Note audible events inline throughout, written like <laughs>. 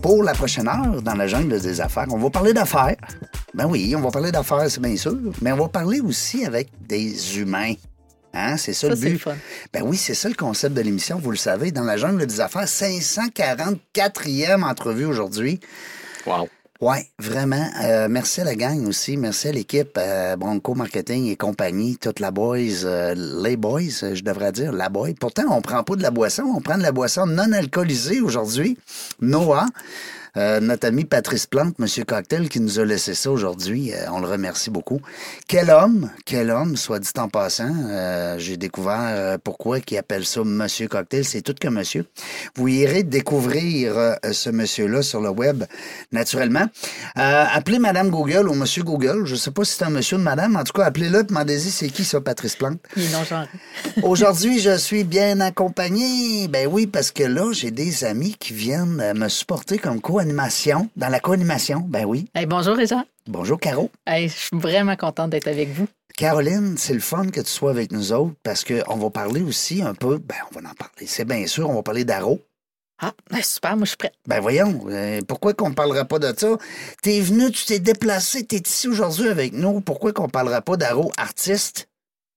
pour la prochaine heure dans la jungle des affaires. On va parler d'affaires. Ben oui, on va parler d'affaires, c'est bien sûr, mais on va parler aussi avec des humains. Hein, c'est ça, Ça, le but. fun. Ben oui, c'est ça le concept de l'émission, vous le savez. Dans la jungle des affaires, 544e entrevue aujourd'hui. Wow. Oui, vraiment. Euh, merci à la gang aussi. Merci à l'équipe euh, Bronco Marketing et compagnie, toute la boys, euh, les boys, euh, je devrais dire, la boy. Pourtant, on prend pas de la boisson, on prend de la boisson non alcoolisée aujourd'hui. Noah. Euh, notre ami Patrice Plante, Monsieur Cocktail, qui nous a laissé ça aujourd'hui. Euh, on le remercie beaucoup. Quel homme, quel homme, soit dit en passant. Euh, J'ai découvert pourquoi il appelle ça Monsieur Cocktail. C'est tout que monsieur. Vous irez découvrir ce monsieur-là sur le web, naturellement. Appelez Madame Google ou Monsieur Google. Je sais pas si c'est un monsieur ou une madame. En tout cas, appelez-le demandez-y c'est qui ça, Patrice Plante. <laughs> Aujourd'hui, je suis bien accompagné. Ben oui, parce que là, j'ai des amis qui viennent me supporter comme co-animation, dans la co-animation. Ben oui. Hey, bonjour, Réjean. Bonjour, Caro. Hey, je suis vraiment contente d'être avec vous. Caroline, c'est le fun que tu sois avec nous autres parce qu'on va parler aussi un peu, ben on va en parler, c'est bien sûr, on va parler d'Aro. Ah, ben, super, moi, je suis prête. Ben voyons, euh, pourquoi qu'on ne parlera pas de ça? T'es venu, tu t'es déplacé, t'es ici aujourd'hui avec nous, pourquoi qu'on ne parlera pas d'Aro artiste?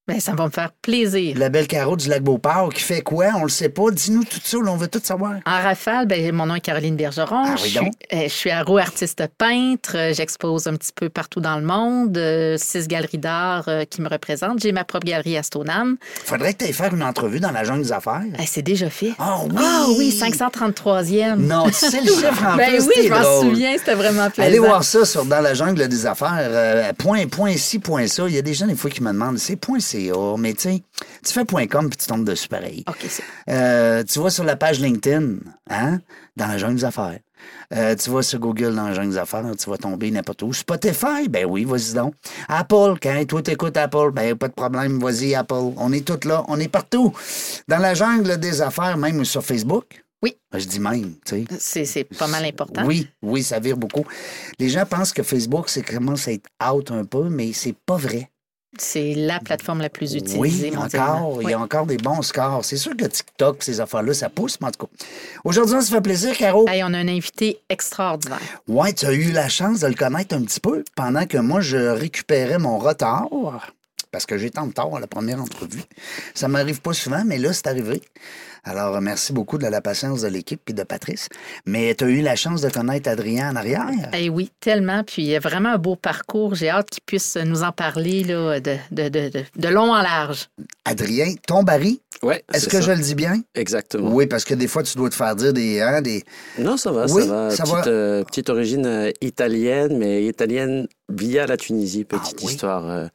Ben, ça va me faire plaisir. La belle Caro du Lac-Beauport qui fait quoi? On le sait pas. Dis-nous tout ça, là, on veut tout savoir. En rafale, ben, mon nom est Caroline Bergeron. Ah je, oui, suis, donc. euh, je suis aro artiste peintre. Euh, J'expose un petit peu partout dans le monde. Euh, six galeries d'art euh, qui me représentent. J'ai ma propre galerie à Stoneham. Faudrait que tu faire une entrevue dans la jungle des affaires. Eh, c'est déjà fait. Ah oui! Ah oui, 533e. Non, tu sais le <laughs> chiffre en ben plus, oui, je m'en souviens, c'était vraiment plaisant. Allez voir ça sur Dans la jungle des affaires. point, point ci, point ça. Il y a des gens, des fois, qui me demandent, c'est point CA. Mais tu sais, tu fais point com puis tu tombes dessus pareil. Euh, tu vas sur la page LinkedIn, hein, dans la jungle des affaires. Euh, tu vas sur Google dans la jungle des affaires, tu vas tomber n'importe où. Spotify, ben oui, vas-y donc. Apple, quand toi t'écoutes Apple, ben pas de problème, vas-y Apple. On est tous là, on est partout. Dans la jungle des affaires, même sur Facebook? Oui. Ben, je dis même, tu sais. c'est- c'est pas mal important. Oui, oui, ça vire beaucoup. Les gens pensent que Facebook, c'est commence à être out un peu, mais c'est pas vrai. C'est la plateforme la plus utilisée Oui, encore. Il Oui. y a encore des bons scores. C'est sûr que TikTok, ces affaires-là, ça pousse, mais en tout cas. Aujourd'hui, ça fait plaisir, Caro. Hey, on a un invité extraordinaire. Ouais, tu as eu la chance de le connaître un petit peu pendant que moi, je récupérais mon retard. Parce que j'étais en retard à la première entrevue. Ça m'arrive pas souvent, mais là, c'est arrivé. Alors, merci beaucoup de la patience de l'équipe et de Patrice. Mais tu as eu la chance de connaître Adrien en arrière? Eh oui, tellement. Puis il y a vraiment un beau parcours. J'ai hâte qu'il puisse nous en parler là, de, de, de, de, long en large. Adrien Tombari, Ouais. est-ce c'est que ça. je le dis bien? Exactement. Oui, parce que des fois, tu dois te faire dire des. hein, des... Non, ça va, Oui, ça va. ça petite, va. euh, petite origine euh, italienne, mais italienne via la Tunisie. Petite Ah oui. histoire euh,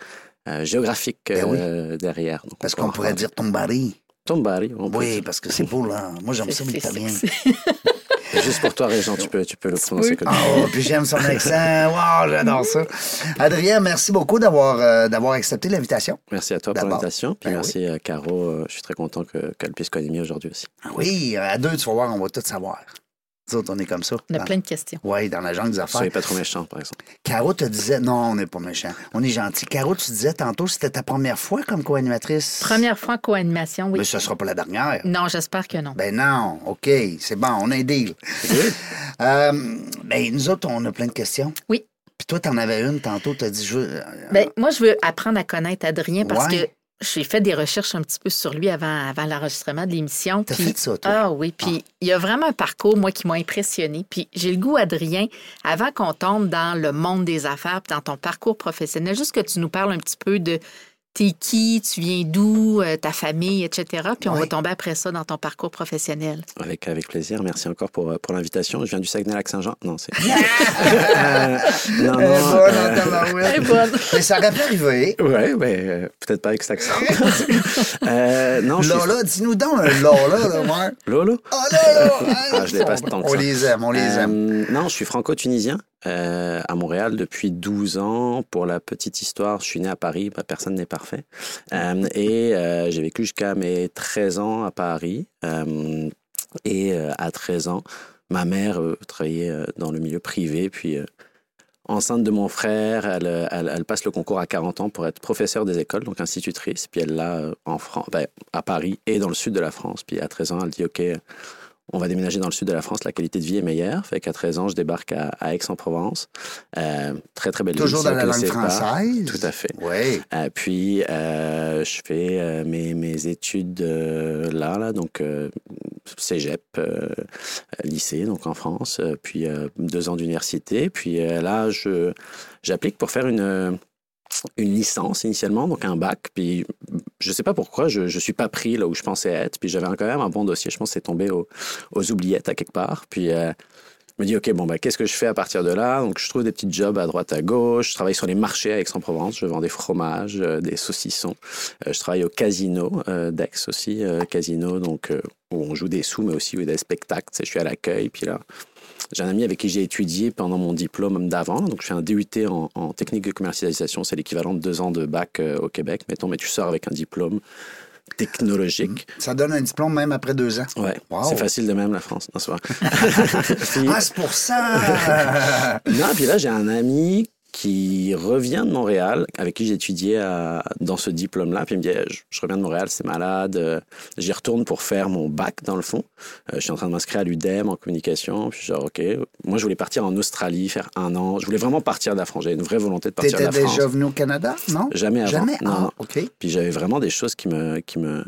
euh, géographique Ben oui. derrière. Donc, Parce on qu'on pourrait dire Tombari. Tombari. on peut Oui, dire. parce que c'est beau, là. Moi, j'aime ça, l'italien. <laughs> Juste pour toi, Régent, tu peux, tu peux le prononcer comme Ah, oh, puis j'aime son accent. Wow, j'adore ça. Adrien, merci beaucoup d'avoir euh, d'avoir accepté l'invitation. Merci à toi pour l'invitation. Puis Ben merci à Caro. euh, Je suis très content que- qu'elle puisse co-animer aujourd'hui aussi. Ah Oui, à deux, tu vas voir, on va tout savoir. Nous autres, on est comme ça. On a Dans- plein de questions. Oui, dans la jungle des affaires. Soyez pas trop méchant, par exemple. Caro te disait, non, on n'est pas méchant, on est gentil. Caro, tu disais tantôt, c'était ta première fois comme co-animatrice. Première fois en co-animation, oui. Mais ce sera pas la dernière. Non, j'espère que non. Ben non, OK, c'est bon, on a un deal. <laughs> Euh, ben, nous autres, on a plein de questions. Oui. Puis toi, t'en avais une tantôt, t'as dit, je veux... euh, Ben, moi, je veux apprendre à connaître Adrien parce Ouais. que j'ai fait des recherches un petit peu sur lui avant, avant l'enregistrement de l'émission. T'as fait ça, toi? Ah oui, puis il y a vraiment un parcours, moi, qui m'a impressionné. Puis j'ai le goût, Adrien, avant qu'on tombe dans le monde des affaires, puis dans ton parcours professionnel, juste que tu nous parles un petit peu de t'es qui, tu viens d'où, euh, ta famille, etc. Puis on Oui. va tomber après ça dans ton parcours professionnel. Avec, avec plaisir. Merci encore pour, euh, pour l'invitation. Je viens du Saguenay-Lac-Saint-Jean. Non, c'est. <laughs> Euh, non, non. Euh, est bonne. Mais ça aurait pu arriver. Ouais, mais euh, peut-être pas avec cet accent. <laughs> euh, non, je suis- Lola, dis-nous donc un Lola, là, ouais. Lolo? Oh là! Ah, je l'ai pas tant que On ça. les aime, on les Euh, aime. Non, je suis franco-tunisien. Euh, à Montréal depuis 12 ans. Pour la petite histoire, je suis né à Paris, personne n'est parfait. Euh, et euh, j'ai vécu jusqu'à mes 13 ans à Paris. Et à 13 ans, ma mère travaillait dans le milieu privé, puis enceinte de mon frère, elle, passe le concours à 40 ans pour être professeure des écoles, donc institutrice. Puis elle l'a en France, ben, à Paris et dans le sud de la France. Puis à 13 ans, elle dit OK, on va déménager dans le sud de la France, la qualité de vie est meilleure. Fait qu'à 13 ans, je débarque à, à Aix-en-Provence. Euh, très, très belle ville. Toujours si dans la langue connaissez pas. française? Tout à fait. Oui. Euh, puis, euh, je fais mes, mes études là, là, donc cégep, lycée, donc en France, puis deux ans d'université. Puis là, je, j'applique pour faire une, une licence initialement, donc un bac. Puis je sais pas pourquoi, je ne suis pas pris là où je pensais être. Puis j'avais quand même un bon dossier. Je pense que c'est tombé au- aux oubliettes à quelque part. Puis euh, je me dis, OK, bon, bah, qu'est-ce que je fais à partir de là? Donc, je trouve des petits jobs à droite, à gauche. Je travaille sur les marchés à Aix-en-Provence. Je vends des fromages, euh, des saucissons. Euh, je travaille au casino d'Aix aussi. casino, donc, où on joue des sous, mais aussi où il y a des spectacles. Je suis à l'accueil. Puis là, j'ai un ami avec qui j'ai étudié pendant mon diplôme d'avant. Donc, je fais un DUT en, en technique de commercialisation. C'est l'équivalent de deux ans de bac euh, au Québec. Mettons, mais tu sors avec un diplôme technologique. <laughs> Ça donne un diplôme même après deux ans. Ouais, Wow. c'est facile de même la France. Non, c'est <laughs> <laughs> Ah, c'est pour ça! non, puis là, j'ai un ami qui revient de Montréal, avec qui j'ai étudié à- dans ce diplôme-là. Puis il me dit, je, je reviens de Montréal, c'est malade. Euh, J'y retourne pour faire mon bac, dans le fond. Euh, je suis en train de m'inscrire à l'UDEM en communication. Puis genre, OK. Moi, je voulais partir en Australie, faire un an. Je voulais vraiment partir de la France. J'avais une vraie volonté de partir de T'étais la France. déjà venu au Canada, non? Jamais avant. Jamais? Non, ah, non. OK. Puis j'avais vraiment des choses qui me, qui me,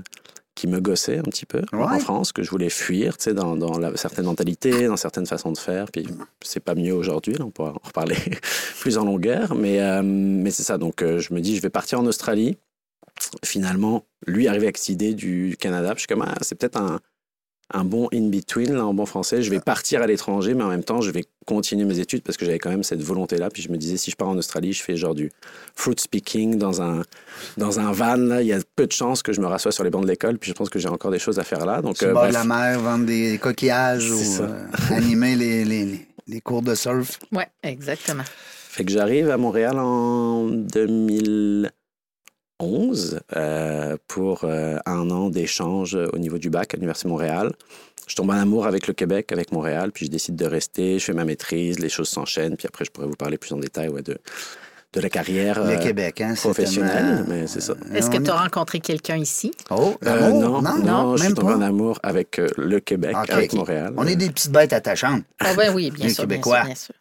qui me gossaient un petit peu en. France, que je voulais fuir, tu sais, dans, dans la, certaines mentalités, dans certaines façons de faire. Puis c'est pas mieux aujourd'hui, on pourra en reparler <laughs> plus en longueur. Mais, euh, mais c'est ça, donc euh, je me dis, je vais partir en Australie. Finalement, lui arrivé avec cette idée du Canada. Puis je suis comme, ah, c'est peut-être un, un bon in-between, là, en bon français. Je vais partir à l'étranger, mais en même temps, je vais continuer mes études parce que j'avais quand même cette volonté-là. Puis je me disais, si je pars en Australie, je fais genre du fruit speaking dans un, dans un van. Là. Il y a peu de chances que je me rassoie sur les bancs de l'école. Puis je pense que j'ai encore des choses à faire là. Donc, euh, bord de la mer, vendre des coquillages ou euh, animer les, les, les- les cours de surf. Oui, exactement. Fait que j'arrive à Montréal en 2011 euh, pour euh, un an d'échange au niveau du bac à l'Université de Montréal. Je tombe en amour avec le Québec, avec Montréal, puis je décide de rester. Je fais ma maîtrise, les choses s'enchaînent, puis après je pourrais vous parler plus en détail ouais, de, de la carrière Le euh, Québec, hein? professionnelle, mais c'est ça. Est-ce que tu as rencontré quelqu'un ici? Oh, Euh, l'amour? non, non, je suis tombé pas. en amour avec euh, le Québec, avec Montréal. On est des petites bêtes attachantes. Ah ben oui, bien Les sûr, bien Québécois. sûr, bien sûr.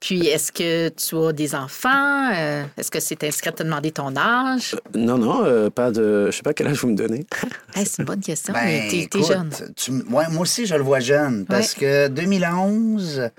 Puis, est-ce que tu as des enfants? Euh, est-ce que c'est inscrit à te demander ton âge? Non, non, euh, pas de. Je sais pas quel âge vous me donnez. <laughs> Hey, c'est une bonne question, Ben, mais t'es, t'es écoute, jeune. tu- ouais, moi aussi, je le vois jeune parce que 2011,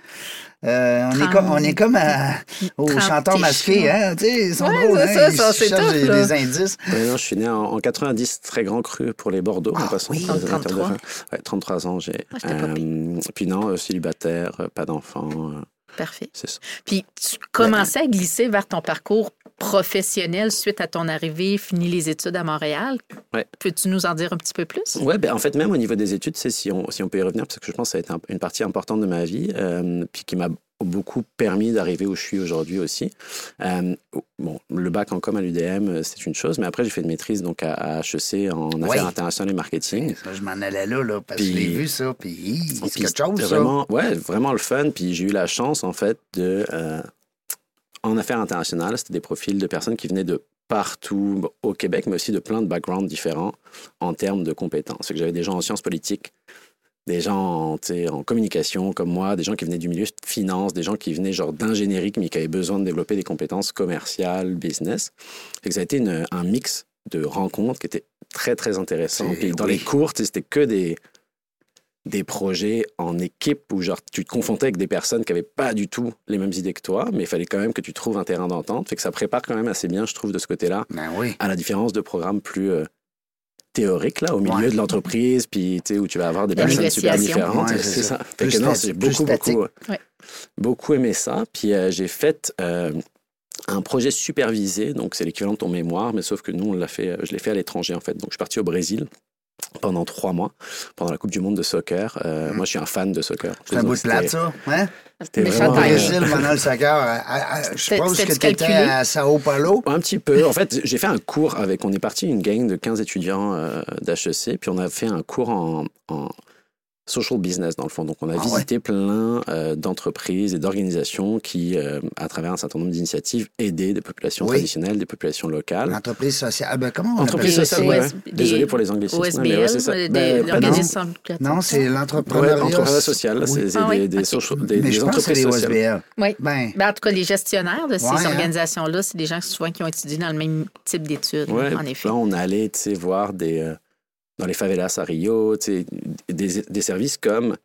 euh, on, est comme, on est comme à- au chanteur masqué, hein? Ils sont Ouais, drôles, c'est hein? ça, ça, Ils c'est cherchent tough, des, indices. Ouais, non, je suis né en, en 90, très grand cru pour les Bordeaux, Ah, en passant. oui. pour les amateurs de 33. vin. Ouais, 33 ans, j'ai. Ah, Euh, puis non, euh, célibataire, euh, pas d'enfant, euh, Parfait. c'est ça. Puis, tu commençais à glisser vers ton parcours professionnel suite à ton arrivée, fini les études à Montréal. Ouais. Peux-tu nous en dire un petit peu plus? Ouais, ben, en fait, même au niveau des études, c'est si on, si on peut y revenir, parce que je pense que ça a été un- une partie importante de ma vie, euh, puis qui m'a beaucoup permis d'arriver où je suis aujourd'hui aussi. Euh, bon, le bac en com à l'UDM, euh, c'est une chose, mais après, j'ai fait une maîtrise donc, à, à HEC en affaires internationales et marketing. Ça, je m'en allais là, là, parce que l'ai vu, ça, puis c'est quelque chose, ça. Vraiment, ouais, vraiment le fun. Puis j'ai eu la chance, en fait, de. euh, en affaires internationales, c'était des profils de personnes qui venaient de partout au Québec, mais aussi de plein de backgrounds différents en termes de compétences. J'avais des gens en sciences politiques, des gens en, communication comme moi, des gens qui venaient du milieu de finance, des gens qui venaient genre d'ingénierie, mais qui avaient besoin de développer des compétences commerciales, business. Fait que ça a été une- un mix de rencontres qui était très, très intéressant. Puis dans oui. les cours, c'était que des, des projets en équipe où genre tu te confrontais avec des personnes qui n'avaient pas du tout les mêmes idées que toi, mais il fallait quand même que tu trouves un terrain d'entente. Fait que ça prépare quand même assez bien, je trouve, de ce côté-là, Ben oui. à la différence de programmes plus euh, théoriques, là, au milieu Ouais. de l'entreprise, puis tu sais, où tu vas avoir des La personnes super différentes. Ouais, c'est ça. ça. Que non, j'ai beaucoup, beaucoup, Ouais. beaucoup aimé ça. Puis euh, j'ai fait euh, un projet supervisé, donc c'est l'équivalent de ton mémoire, mais sauf que nous, on l'a fait, je l'ai fait à l'étranger, en fait. Donc je suis parti au Brésil pendant trois mois, pendant la Coupe du Monde de soccer. Euh, Moi, je suis un fan de soccer. C'est un bout de plate, ça. Hein? C'était Méchant vraiment, euh, Brésil, pendant le soccer, à- à- à- je pense que tu étais calculé? à Sao Paulo. Un petit peu. En fait, j'ai fait un cours avec. On est parti une gang de 15 étudiants euh, d'HEC, puis on a fait un cours en, en social business dans le fond. Donc, on a Ah ouais. visité plein euh, d'entreprises et d'organisations qui, euh, à travers un certain nombre d'initiatives, aidaient des populations Oui. traditionnelles, des populations locales. L'entreprise sociale. Ah, ben, comment on Entreprise sociale, Des ouais. Désolé des pour les anglicismes, mais ouais, c'est ça. des, Ben, des organisations Non, c'est Ouais, l'entrepreneuriat. entrepreneuriat social, c'est Ah oui, des, des, ok. social- des, Mais des je pense que c'est entreprises les sociales. OSBL. Oui. Ben, Ben, en tout cas, les gestionnaires de ces hein. organisations-là, c'est des gens souvent qui ont étudié dans le même type d'études, en effet. Là, on allait tu sais, voir des, euh, dans les favelas à Rio, des, des services comme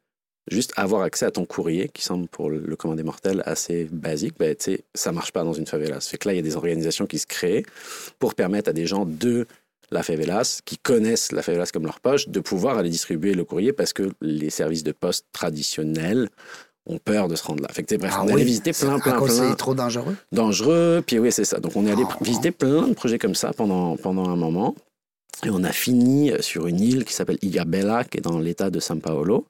juste avoir accès à ton courrier, qui semble pour le commun des mortels assez basique, sais, ça marche pas dans une favela. Ça fait que là, il y a des organisations qui se créent pour permettre à des gens de la favelas, qui connaissent la favelas comme leur poche, de pouvoir aller distribuer le courrier parce que les services de poste traditionnels ont peur de se rendre là. Fait que, bref, ah on allait oui, visiter plein, plein, plein c'est trop dangereux. dangereux. Puis oui, c'est ça. Donc on est allé Ah. visiter plein de projets comme ça pendant, pendant un moment. Et on a fini euh, sur une île qui s'appelle Ilhabela, qui est dans l'état de São Paulo.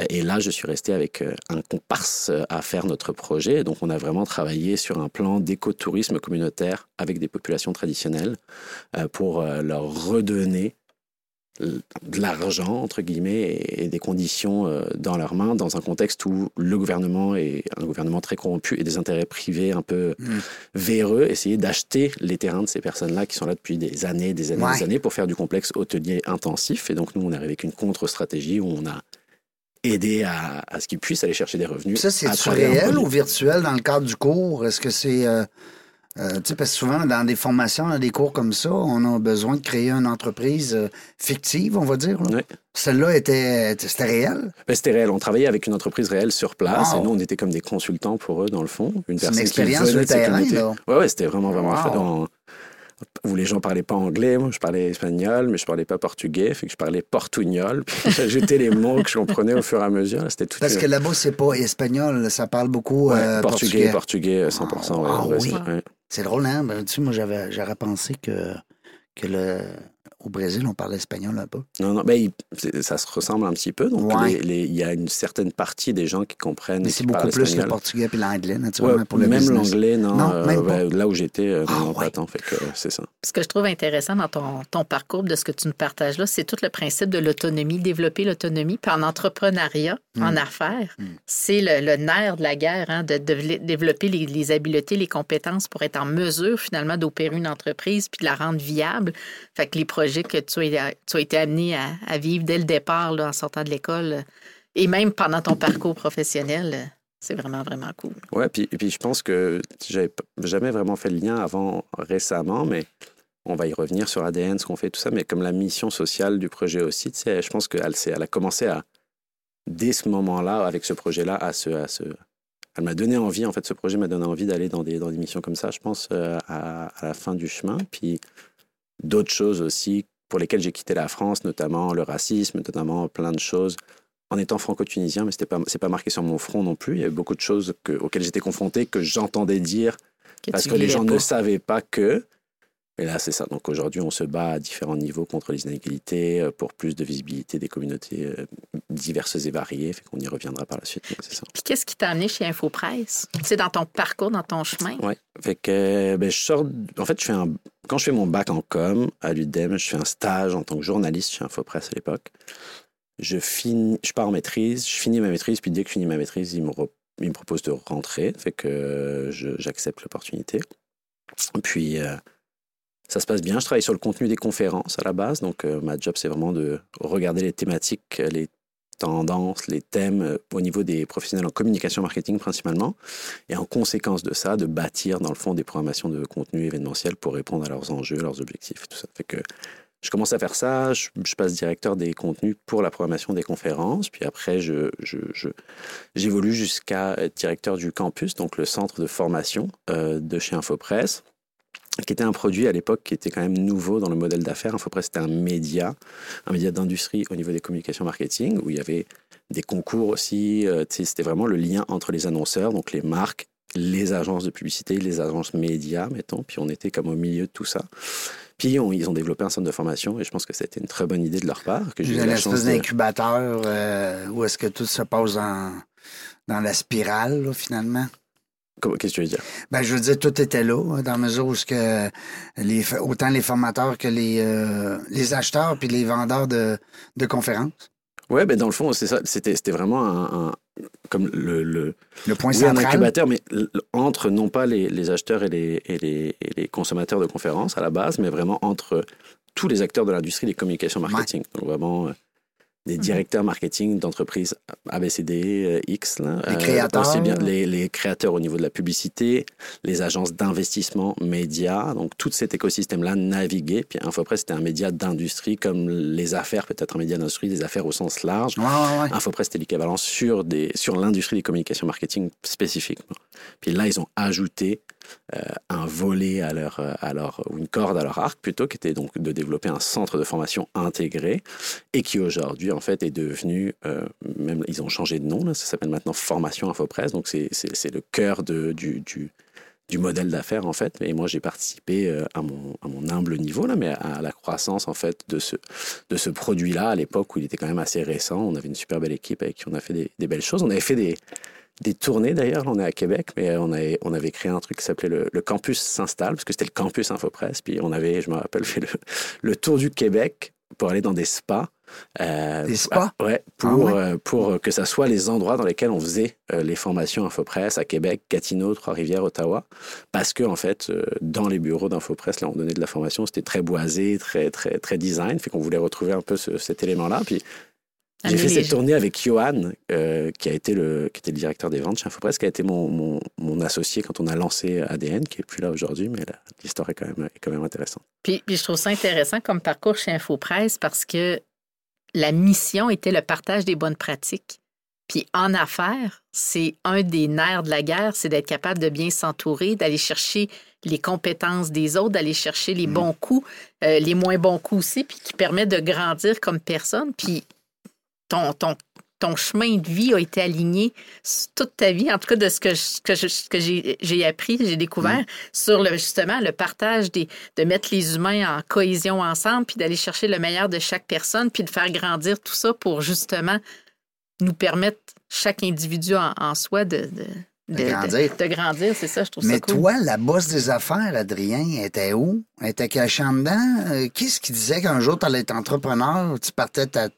Euh, Et là, je suis resté avec euh, un comparse à faire notre projet. Donc, on a vraiment travaillé sur un plan d'écotourisme communautaire avec des populations traditionnelles pour leur redonner de l'argent, entre guillemets, et des conditions euh, dans leurs mains, dans un contexte où le gouvernement est un gouvernement très corrompu et des intérêts privés un peu Mm. véreux, essayer d'acheter les terrains de ces personnes-là qui sont là depuis des années, des années, Ouais. des années pour faire du complexe hôtelier intensif. Et donc, nous, on est arrivé avec une contre-stratégie où on a aidé à, à ce qu'ils puissent aller chercher des revenus. Ça, c'est réel ou virtuel dans le cadre du cours? Est-ce que c'est. euh, euh, tu sais, parce que souvent, dans des formations, dans des cours comme ça, on a besoin de créer une entreprise euh, fictive, on va dire. là. Ouais. Celle-là était, c'était réel? Ben, C'était réel. On travaillait avec une entreprise réelle sur place Wow. et nous, on était comme des consultants pour eux, dans le fond. Une C'est une personne expérience qui venait de terrain, là. Ouais, ouais, c'était vraiment, vraiment Wow. Où les gens parlaient pas anglais. Moi, je parlais espagnol, mais je parlais pas portugais. Fait que je parlais portugnol. <laughs> J'ajoutais les mots que je comprenais au fur et à mesure. C'était tout. Parce que là-bas, c'est pas espagnol, ça parle beaucoup euh, portugais, portugais. portugais, euh, 100%. ouais, Ah ouais, oui. c'est- drôle, hein? Ben, tu sais, moi, j'avais, j'aurais pensé que, que le, au Brésil, on parlait espagnol un peu? Non, non, ben, il- ça se ressemble un petit peu. Donc, Ouais. les- les- il y a une certaine partie des gens qui comprennent. Mais et c'est beaucoup plus le portugais puis l'anglais, naturellement, Ouais, pour le même l'anglais, non. Non, euh, même pas. là où j'étais, euh, Ah, non, pas ouais. tant. Fait que euh, c'est ça. Ce que je trouve intéressant dans ton, ton parcours, de ce que tu nous partages là, c'est tout le principe de l'autonomie, développer l'autonomie. Puis en entrepreneuriat, en Mm. affaires, c'est le, le nerf de la guerre, hein, de, de développer les, les habiletés, les compétences pour être en mesure finalement d'opérer une entreprise puis de la rendre viable. Fait que les projets que tu as, tu as été amené à, vivre dès le départ en sortant de l'école et même pendant ton parcours professionnel, c'est vraiment, vraiment cool. Ouais, puis, puis je pense que j'avais jamais vraiment fait le lien avant récemment, mais on va y revenir sur ADN, ce qu'on fait, tout ça, mais comme la mission sociale du projet aussi, tu sais, je pense qu'elle elle a commencé à, dès ce moment-là, avec ce projet-là, à se, à se... Elle m'a donné envie, en fait, ce projet m'a donné envie d'aller dans des, dans des missions comme ça, je pense, euh, à, à la fin du chemin. Puis d'autres choses aussi pour lesquelles j'ai quitté la France, notamment le racisme, notamment plein de choses en étant franco-tunisien, mais ce n'est pas, c'est pas marqué sur mon front non plus. Il y avait beaucoup de choses que- auxquelles j'étais confronté, que j'entendais dire parce que les gens ne savaient pas que. Et là, c'est ça. Donc aujourd'hui, on se bat à différents niveaux contre les inégalités, euh, pour plus de visibilité des communautés euh, diverses et variées. Fait qu'on y reviendra par la suite. c'est ça. Puis qu'est-ce qui t'a amené chez Infopresse? Sais, dans ton parcours, dans ton chemin? Ouais. Fait que, ben, je sors. En fait, je fais un. Quand je fais mon bac en com à l'UDEM, je fais un stage en tant que journaliste chez Infopresse à l'époque. Je finis, je pars en maîtrise, je finis ma maîtrise, puis dès que je finis ma maîtrise, ils me, re- ils me proposent de rentrer. Fait que je- j'accepte l'opportunité. Puis euh, ça se passe bien. Je travaille sur le contenu des conférences à la base. Donc euh, ma job, c'est vraiment de regarder les thématiques, les tendances, les thèmes euh, au niveau des professionnels en communication marketing principalement. Et en conséquence de ça, de bâtir dans le fond des programmations de contenu événementiel pour répondre à leurs enjeux, leurs objectifs tout ça. Fait que je commence à faire ça, je, passe directeur des contenus pour la programmation des conférences, puis après je, je, j'évolue jusqu'à être directeur du campus, donc le centre de formation euh, de chez Infopresse qui était un produit à l'époque qui était quand même nouveau dans le modèle d'affaires. Infopresse, c'était un média, un média d'industrie au niveau des communications marketing, où il y avait des concours aussi. euh, c'était vraiment le lien entre les annonceurs, donc les marques, les agences de publicité, les agences médias, mettons. Puis on était comme au milieu de tout ça. Puis on- ils ont développé un centre de formation et je pense que c'était une très bonne idée de leur part. Que j'ai Une espèce chance de- d'incubateur euh, où est-ce que tout se passe dans, dans la spirale, là, finalement. Qu'est-ce que tu veux dire? Ben, je veux dire, tout était là, hein, dans la mesure où ce que les, autant les formateurs que les, euh, les acheteurs puis les vendeurs de, de conférences. Ouais, ben dans le fond, c'est ça. C'était c'était vraiment un, un- comme le, le Le point oui, un incubateur, mais entre non pas les, les acheteurs et les, et, les, et les consommateurs de conférences à la base, mais vraiment entre tous les acteurs de l'industrie des communications marketing. Donc vraiment euh, des directeurs marketing d'entreprises ABCD, euh, X, là, Les créateurs. aussi bien les, les créateurs au niveau de la publicité, les agences d'investissement médias, donc tout cet écosystème-là naviguait. Puis Infopress, c'était un média d'industrie comme les affaires, peut-être un média d'industrie, des affaires au sens large. Ouais, ouais, ouais. Infopress, c'était l'équivalent sur, des, sur l'industrie des communications marketing spécifiquement. Puis là, ils ont ajouté euh, un volet à leur, euh, à leur, ou une corde à leur arc plutôt, qui était donc de développer un centre de formation intégré et qui aujourd'hui, en fait, est devenu, euh, même ils ont changé de nom, ça s'appelle maintenant Formation Infopress, donc c'est, le cœur de, du, du, modèle d'affaires en fait. Et moi j'ai participé euh, à mon, à mon humble niveau là, mais à la croissance en fait de ce, de ce produit-là à l'époque où il était quand même assez récent. On avait une super belle équipe avec qui on a fait des, des belles choses. On avait fait des, des tournées d'ailleurs. Là, on est à Québec, mais on avait, on avait créé un truc qui s'appelait le, le campus s'installe parce que c'était le campus Infopresse. Puis on avait, je me rappelle, fait le, le tour du Québec pour aller dans des spas. Euh, Des spas? ah, Ouais, pour, Ah ouais? euh, pour que ça soit les endroits dans lesquels on faisait euh, les formations Infopresse à Québec, Gatineau, Trois-Rivières, Ottawa. Parce que, en fait, dans les bureaux d'Infopresse, là, on donnait de la formation, c'était très boisé, très, très, très design. Fait qu'on voulait retrouver un peu ce- cet élément-là. Puis j'ai fait cette tournée avec Johan, euh, qui, a été le, qui était le directeur des ventes chez Infopresse, qui a été mon, mon, mon associé quand on a lancé ADN, qui est plus là aujourd'hui, mais l'histoire est quand même, est quand même intéressante. Puis, puis je trouve ça intéressant comme parcours chez InfoPresse parce que la mission était le partage des bonnes pratiques. Puis en affaires, c'est un des nerfs de la guerre, c'est d'être capable de bien s'entourer, d'aller chercher les compétences des autres, d'aller chercher les bons coups, euh, les moins bons coups aussi, puis qui permet de grandir comme personne. Puis ton, ton, ton chemin de vie a été aligné toute ta vie, en tout cas de ce que, je- que, je- que j'ai j'ai appris, j'ai découvert, sur le, justement le partage des, de mettre les humains en cohésion ensemble, puis d'aller chercher le meilleur de chaque personne, puis de faire grandir tout ça pour justement nous permettre, chaque individu en, en soi, de, de, De grandir. de grandir, c'est ça, je trouve Mais ça cool. toi, la bosse des affaires, Adrien, était où? Elle était cachée en dedans? Euh, qui est-ce qui disait qu'un jour, tu allais être entrepreneur, tu partais ta...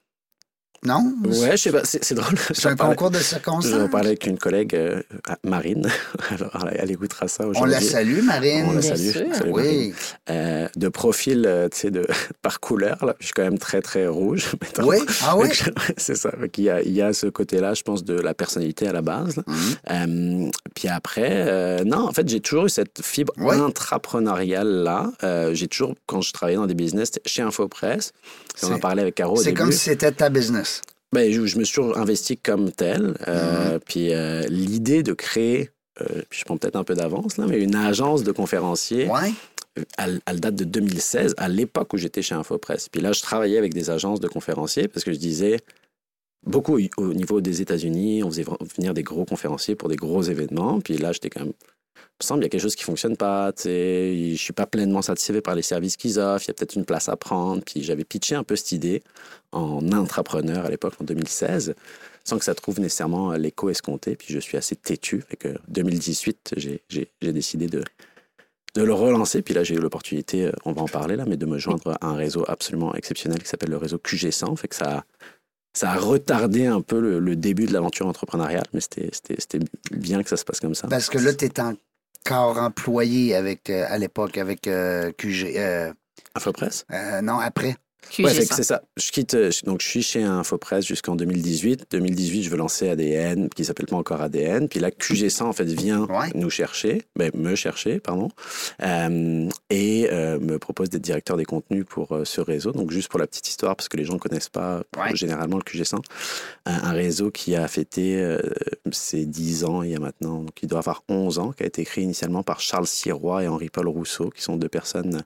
Non? Ouais, je sais pas, c'est drôle. C'est <laughs> un parlais- concours de J'en circonstances. parlais avec une collègue, euh, Marine. <laughs> Alors, elle, elle écoutera ça On aujourd'hui. la salue, Marine. On la Bien salue. sûr. Salut, Marine. Oui. Euh, de profil, euh, tu sais, de, <laughs> par couleur. Là. Je suis quand même très, très rouge. mettons. Oui? Ah oui? C'est ça. Donc, il, y a, il y a ce côté-là, je pense, de la personnalité à la base. Mhm. Euh, puis après, euh, non, en fait, j'ai toujours eu cette fibre Ouais. intrapreneuriale-là. Euh, j'ai toujours, quand je travaillais dans des business, chez Infopresse. On en parlait avec Caro C'est comme si c'était ta business. Ben, je, je me suis investi comme tel. Euh, Mhm. Puis euh, l'idée de créer, euh, je prends peut-être un peu d'avance là, mais une agence de conférenciers, Ouais. elle, elle date de 2016, à l'époque où j'étais chez Infopresse. Puis là, je travaillais avec des agences de conférenciers parce que je disais, beaucoup au- au niveau des États-Unis, on faisait venir des gros conférenciers pour des gros événements. Puis là, j'étais quand même. Me semble qu'il y a quelque chose qui fonctionne pas. tu sais, Je suis pas pleinement satisfait par les services qu'ils offrent. Il y a peut-être une place à prendre. Puis j'avais pitché un peu cette idée en intrapreneur à l'époque, en 2016, sans que ça trouve nécessairement l'écho escompté. Puis je suis assez têtu. Fait que 2018, j'ai décidé de, de le relancer. Puis là, j'ai eu l'opportunité, euh, on va en parler là, mais de me joindre à un réseau absolument exceptionnel qui s'appelle le réseau QG100. Fait que ça ça a retardé un peu le, début de l'aventure entrepreneuriale, mais c'était bien que ça se passe comme ça. Parce que là, tu es encore employé avec, euh, à l'époque avec euh, QG. euh, Infopresse euh, non, après. Ouais, fait que 100. c'est ça. Je quitte, euh, donc je suis chez Infopresse jusqu'en 2018. 2018, je veux lancer ADN, qui s'appelle pas encore ADN. Puis là, QG100 en fait vient Ouais. nous chercher, ben, me chercher, pardon, euh, et euh, me propose d'être directeur des contenus pour euh, ce réseau. Donc juste pour la petite histoire, parce que les gens ne connaissent pas Ouais. généralement le QG100, un, un réseau qui a fêté euh, ses 10 ans il y a maintenant, donc il doit avoir 11 ans, qui a été créé initialement par Charles Sirois et Henri-Paul Rousseau, qui sont deux personnes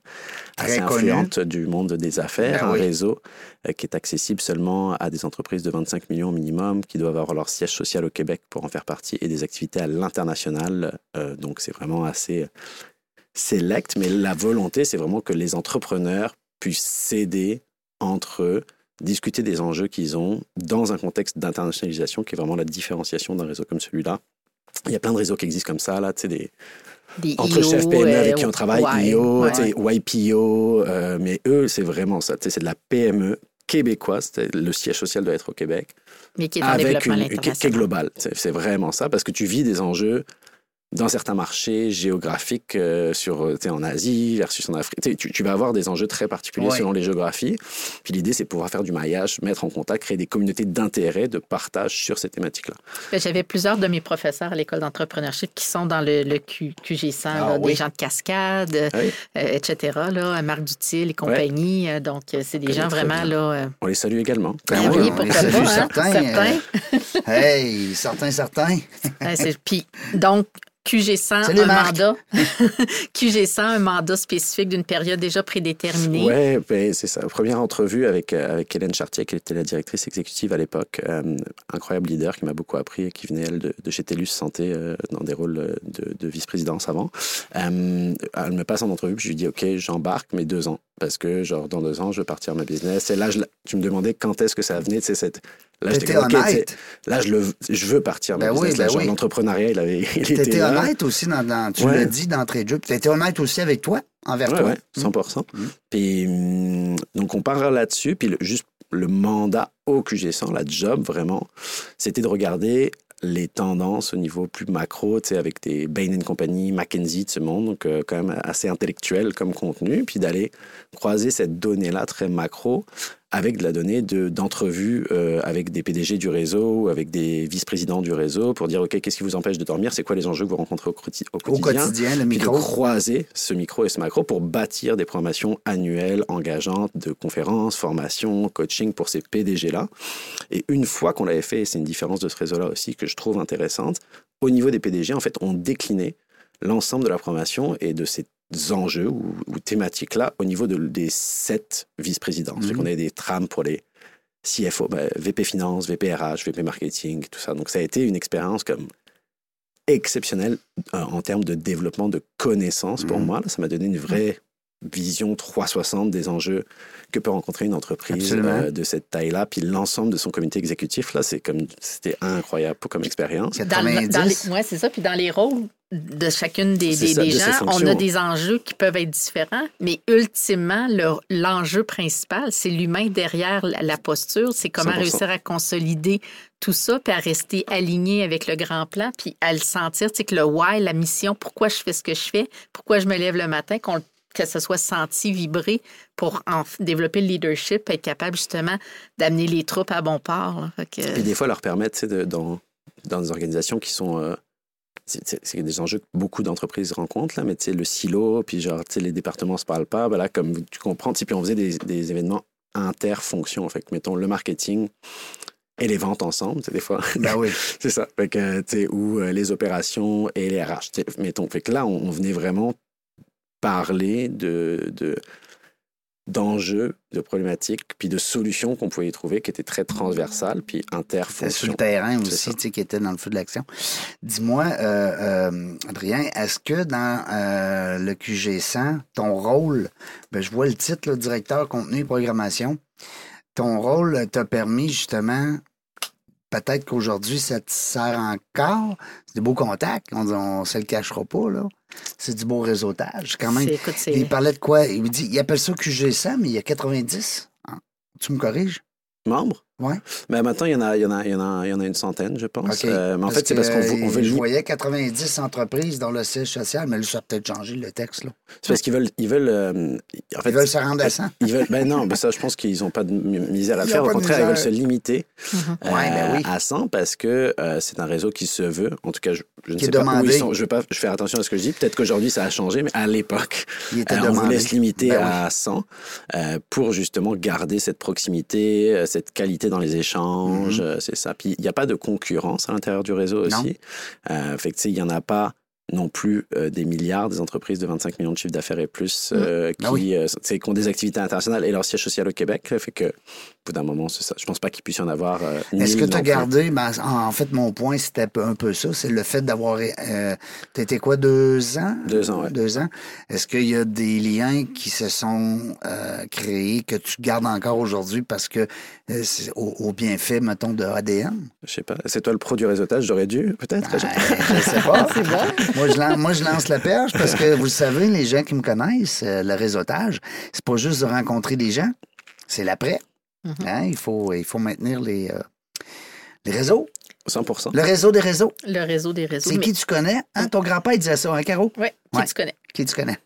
assez Très connues. influentes du monde des affaires, un oui. réseau euh, qui est accessible seulement à des entreprises de 25 millions minimum, qui doivent avoir leur siège social au Québec pour en faire partie, et des activités à l'international. Euh, donc c'est vraiment assez select, mais la volonté, c'est vraiment que les entrepreneurs puissent s'aider entre eux, discuter des enjeux qu'ils ont dans un contexte d'internationalisation qui est vraiment la différenciation d'un réseau comme celui-là. Il y a plein de réseaux qui existent comme ça, là, tu sais, des, Entre IO, chefs PME avec qui on travaille, ouais, IO, ouais. sais, YPO, euh, mais eux, c'est vraiment ça. C'est de la PME québécoise. Le siège social doit être au Québec. mais qui est en avec développement une, qui, est. C'est c'est vraiment ça, parce que tu vis des enjeux dans certains marchés géographiques euh, sur, euh, tu sais, en Asie versus en Afrique. Tu, vas avoir des enjeux très particuliers Ouais. selon les géographies. Puis l'idée, c'est de pouvoir faire du maillage, mettre en contact, créer des communautés d'intérêt, de partage sur ces thématiques-là. Ben, J'avais plusieurs de mes professeurs à l'école d'entrepreneurship qui sont dans le, le Q- QG100, Ah là, oui. des gens de cascade, euh, Oui. etc. Là, Marc Dutil et compagnie. euh, Donc, euh, c'est des gens vraiment bien. là. euh, On les salue également. Ben ah oui, oui, on les pas, salue, hein? certains, Certains. Hey, certains, certains. <laughs> Ouais, Puis, donc, QG100, Salut, un Marc. mandat. <laughs> <laughs> QG100, un mandat spécifique d'une période déjà prédéterminée. Ouais, ben, c'est ça. Première entrevue avec, euh, avec Hélène Chartier, qui était la directrice exécutive à l'époque. Euh, incroyable leader qui m'a beaucoup appris et qui venait, elle, de, de chez TELUS Santé euh, dans des rôles de, de vice-présidence avant. Euh, elle me passe en entrevue, puis je lui dis OK, j'embarque, mais deux ans. Parce que, genre, dans deux ans, je veux partir ma business. Et là, je, tu me demandais quand est-ce que ça venait, tu sais, cette. Là, j'étais T'étais comme, OK, tu sais, honnête. là, je, le, je veux partir Ben oui, ben oui. L'entrepreneuriat, il, avait, <laughs> il était T'étais là. honnête aussi dans, dans- tu Ouais. l'as dit d'entrée de jeu. Puis t'étais honnête aussi avec toi, envers Ouais, toi. ouais, 100%. Mm. Puis, hum, donc, on part là-dessus. Puis, le- juste le mandat au QG100, la job, vraiment, c'était de regarder les tendances au niveau plus macro, tu sais, avec des Bain Company, McKinsey de ce monde, donc euh, quand même assez intellectuel comme contenu, puis d'aller croiser cette donnée-là très macro avec de la donnée de- d'entrevues euh, avec des PDG du réseau, avec des vice-présidents du réseau, pour dire, OK, qu'est-ce qui vous empêche de dormir? C'est quoi les enjeux que vous rencontrez au, quotidi- au quotidien? quotidien, le puis de micro. croiser ce micro et ce macro pour bâtir des programmations annuelles, engageantes, de conférences, formations, coaching pour ces PDG-là. Et une fois qu'on l'avait fait, et c'est une différence de ce réseau-là aussi que je trouve intéressante, au niveau des PDG, en fait, on déclinait l'ensemble de la programmation et de ces enjeux ou, ou thématiques-là au niveau de, des sept vice-présidents. Mhm. On qu'on avait des trames pour les CFO, ben, VP Finance, VP RH, VP Marketing, tout ça. Donc, ça a été une expérience comme exceptionnelle euh, en termes de développement de connaissances pour Mhm. moi. là. ça m'a donné une vraie vision 360 des enjeux que peut rencontrer une entreprise euh, de cette taille-là. Puis l'ensemble de son comité exécutif, là, c'est comme c'était incroyable comme expérience. Dans, le- 90. dans les, ouais, c'est ça. Puis dans les rôles de chacune des, C'est des, ça, des de ces gens, on a des enjeux qui peuvent être différents, mais ultimement, le- l'enjeu principal, c'est l'humain derrière la, posture. C'est comment 100%. réussir à consolider tout ça, puis à rester aligné avec le grand plan, puis à le sentir, sais, que le why, la mission, pourquoi je fais ce que je fais, pourquoi je me lève le matin, qu'on le- que ce soit senti, vibrer pour en développer le leadership, être capable justement d'amener les troupes à bon port. là. Fait que- Puis des fois, leur permettre, tu sais, de- dans, dans des organisations qui sont... euh, c'est- des enjeux que beaucoup d'entreprises rencontrent, là, mais tu sais, le silo, puis genre, tu sais, les départements se parlent pas, ben là, comme tu comprends, puis on faisait des, des événements interfonctions, en fait, mettons, le marketing et les ventes ensemble, tu sais, des fois. <laughs> Ben oui. <laughs> C'est ça. Fait que, tu sais, ou euh, les opérations et les RH. tu sais, Mettons. Fait que là, on, on venait vraiment parler de, de, d'enjeux, de problématiques, puis de solutions qu'on pouvait y trouver qui étaient très transversales, puis sur interfonctions. le terrain aussi, ça. tu sais, qui était dans le feu de l'action. Dis-moi, euh, euh, Adrien, est-ce que dans euh, le QG100, ton rôle, ben, je vois le titre, directeur contenu et programmation, ton rôle t'a permis justement, peut-être qu'aujourd'hui, ça te sert encore, c'est des beaux contacts, on ne se le cachera pas, là. C'est du beau réseautage, quand même. écoute, Il parlait de quoi? Il me dit, il appelle ça QG100, mais il y a 90. Ah, Tu me corriges? Membres? Ouais. Mais maintenant, il y en a, il y en a, il y en a, il y en a une centaine, je pense. Euh, mais en fait, c'est parce qu'on veut, euh, Je voyais 90 entreprises dans le siège social, mais là, ça a peut-être changé le texte. C'est parce qu'ils veulent, ils veulent, euh, en fait, Ils veulent se rendre à 100. Ils veulent, ben non, ben ça, je pense qu'ils n'ont pas de mi- misère à Ils faire. Au contraire, ils veulent se limiter Mhm. euh, Ouais, ben oui. à 100 parce que euh, c'est un réseau qui se veut. En tout cas, je, je ne sais pas où ils sont. Je vais pas je fais attention à ce que je dis. Peut-être qu'aujourd'hui, ça a changé, mais à l'époque, euh, on voulait se limiter Ben à 100 euh, pour justement garder cette proximité, euh, cette qualité dans les échanges. Mhm. euh, c'est ça. Puis il n'y a pas de concurrence à l'intérieur du réseau aussi. Euh, fait que tu sais, il n'y en a pas non plus euh, des milliards, des entreprises de 25 millions de chiffres d'affaires et plus euh, Ah qui, oui. euh, c'est- qui ont des activités internationales et leur siège social au Québec. fait que, au bout d'un moment, c'est ça. je pense pas qu'il puisse y en avoir. Est-ce que tu as gardé, ben, en fait, mon point, c'était un peu- ça, c'est le fait d'avoir, euh, t'étais quoi, deux ans? Deux ans, ouais. Deux ans. Est-ce qu'il y a des liens qui se sont créés, que tu gardes encore aujourd'hui parce que au, au bienfait, mettons, de ADN? Je sais pas. C'est toi le pro du réseautage, j'aurais dû, peut-être. Ben, je sais <laughs> pas. C'est bon. moi, je lance, moi, je lance la perche parce que, vous le savez, les gens qui me connaissent, euh, le réseautage, c'est pas juste de rencontrer des gens, c'est l'après. Mhm. Hein, Il, faut, il faut maintenir les, euh, les réseaux. 100% Le réseau des réseaux. Le réseau des réseaux. C'est mais- qui tu connais? Hein, ton grand-père, il disait ça, hein, Caro? Ouais, qui Ouais. tu connais? Qui tu connais?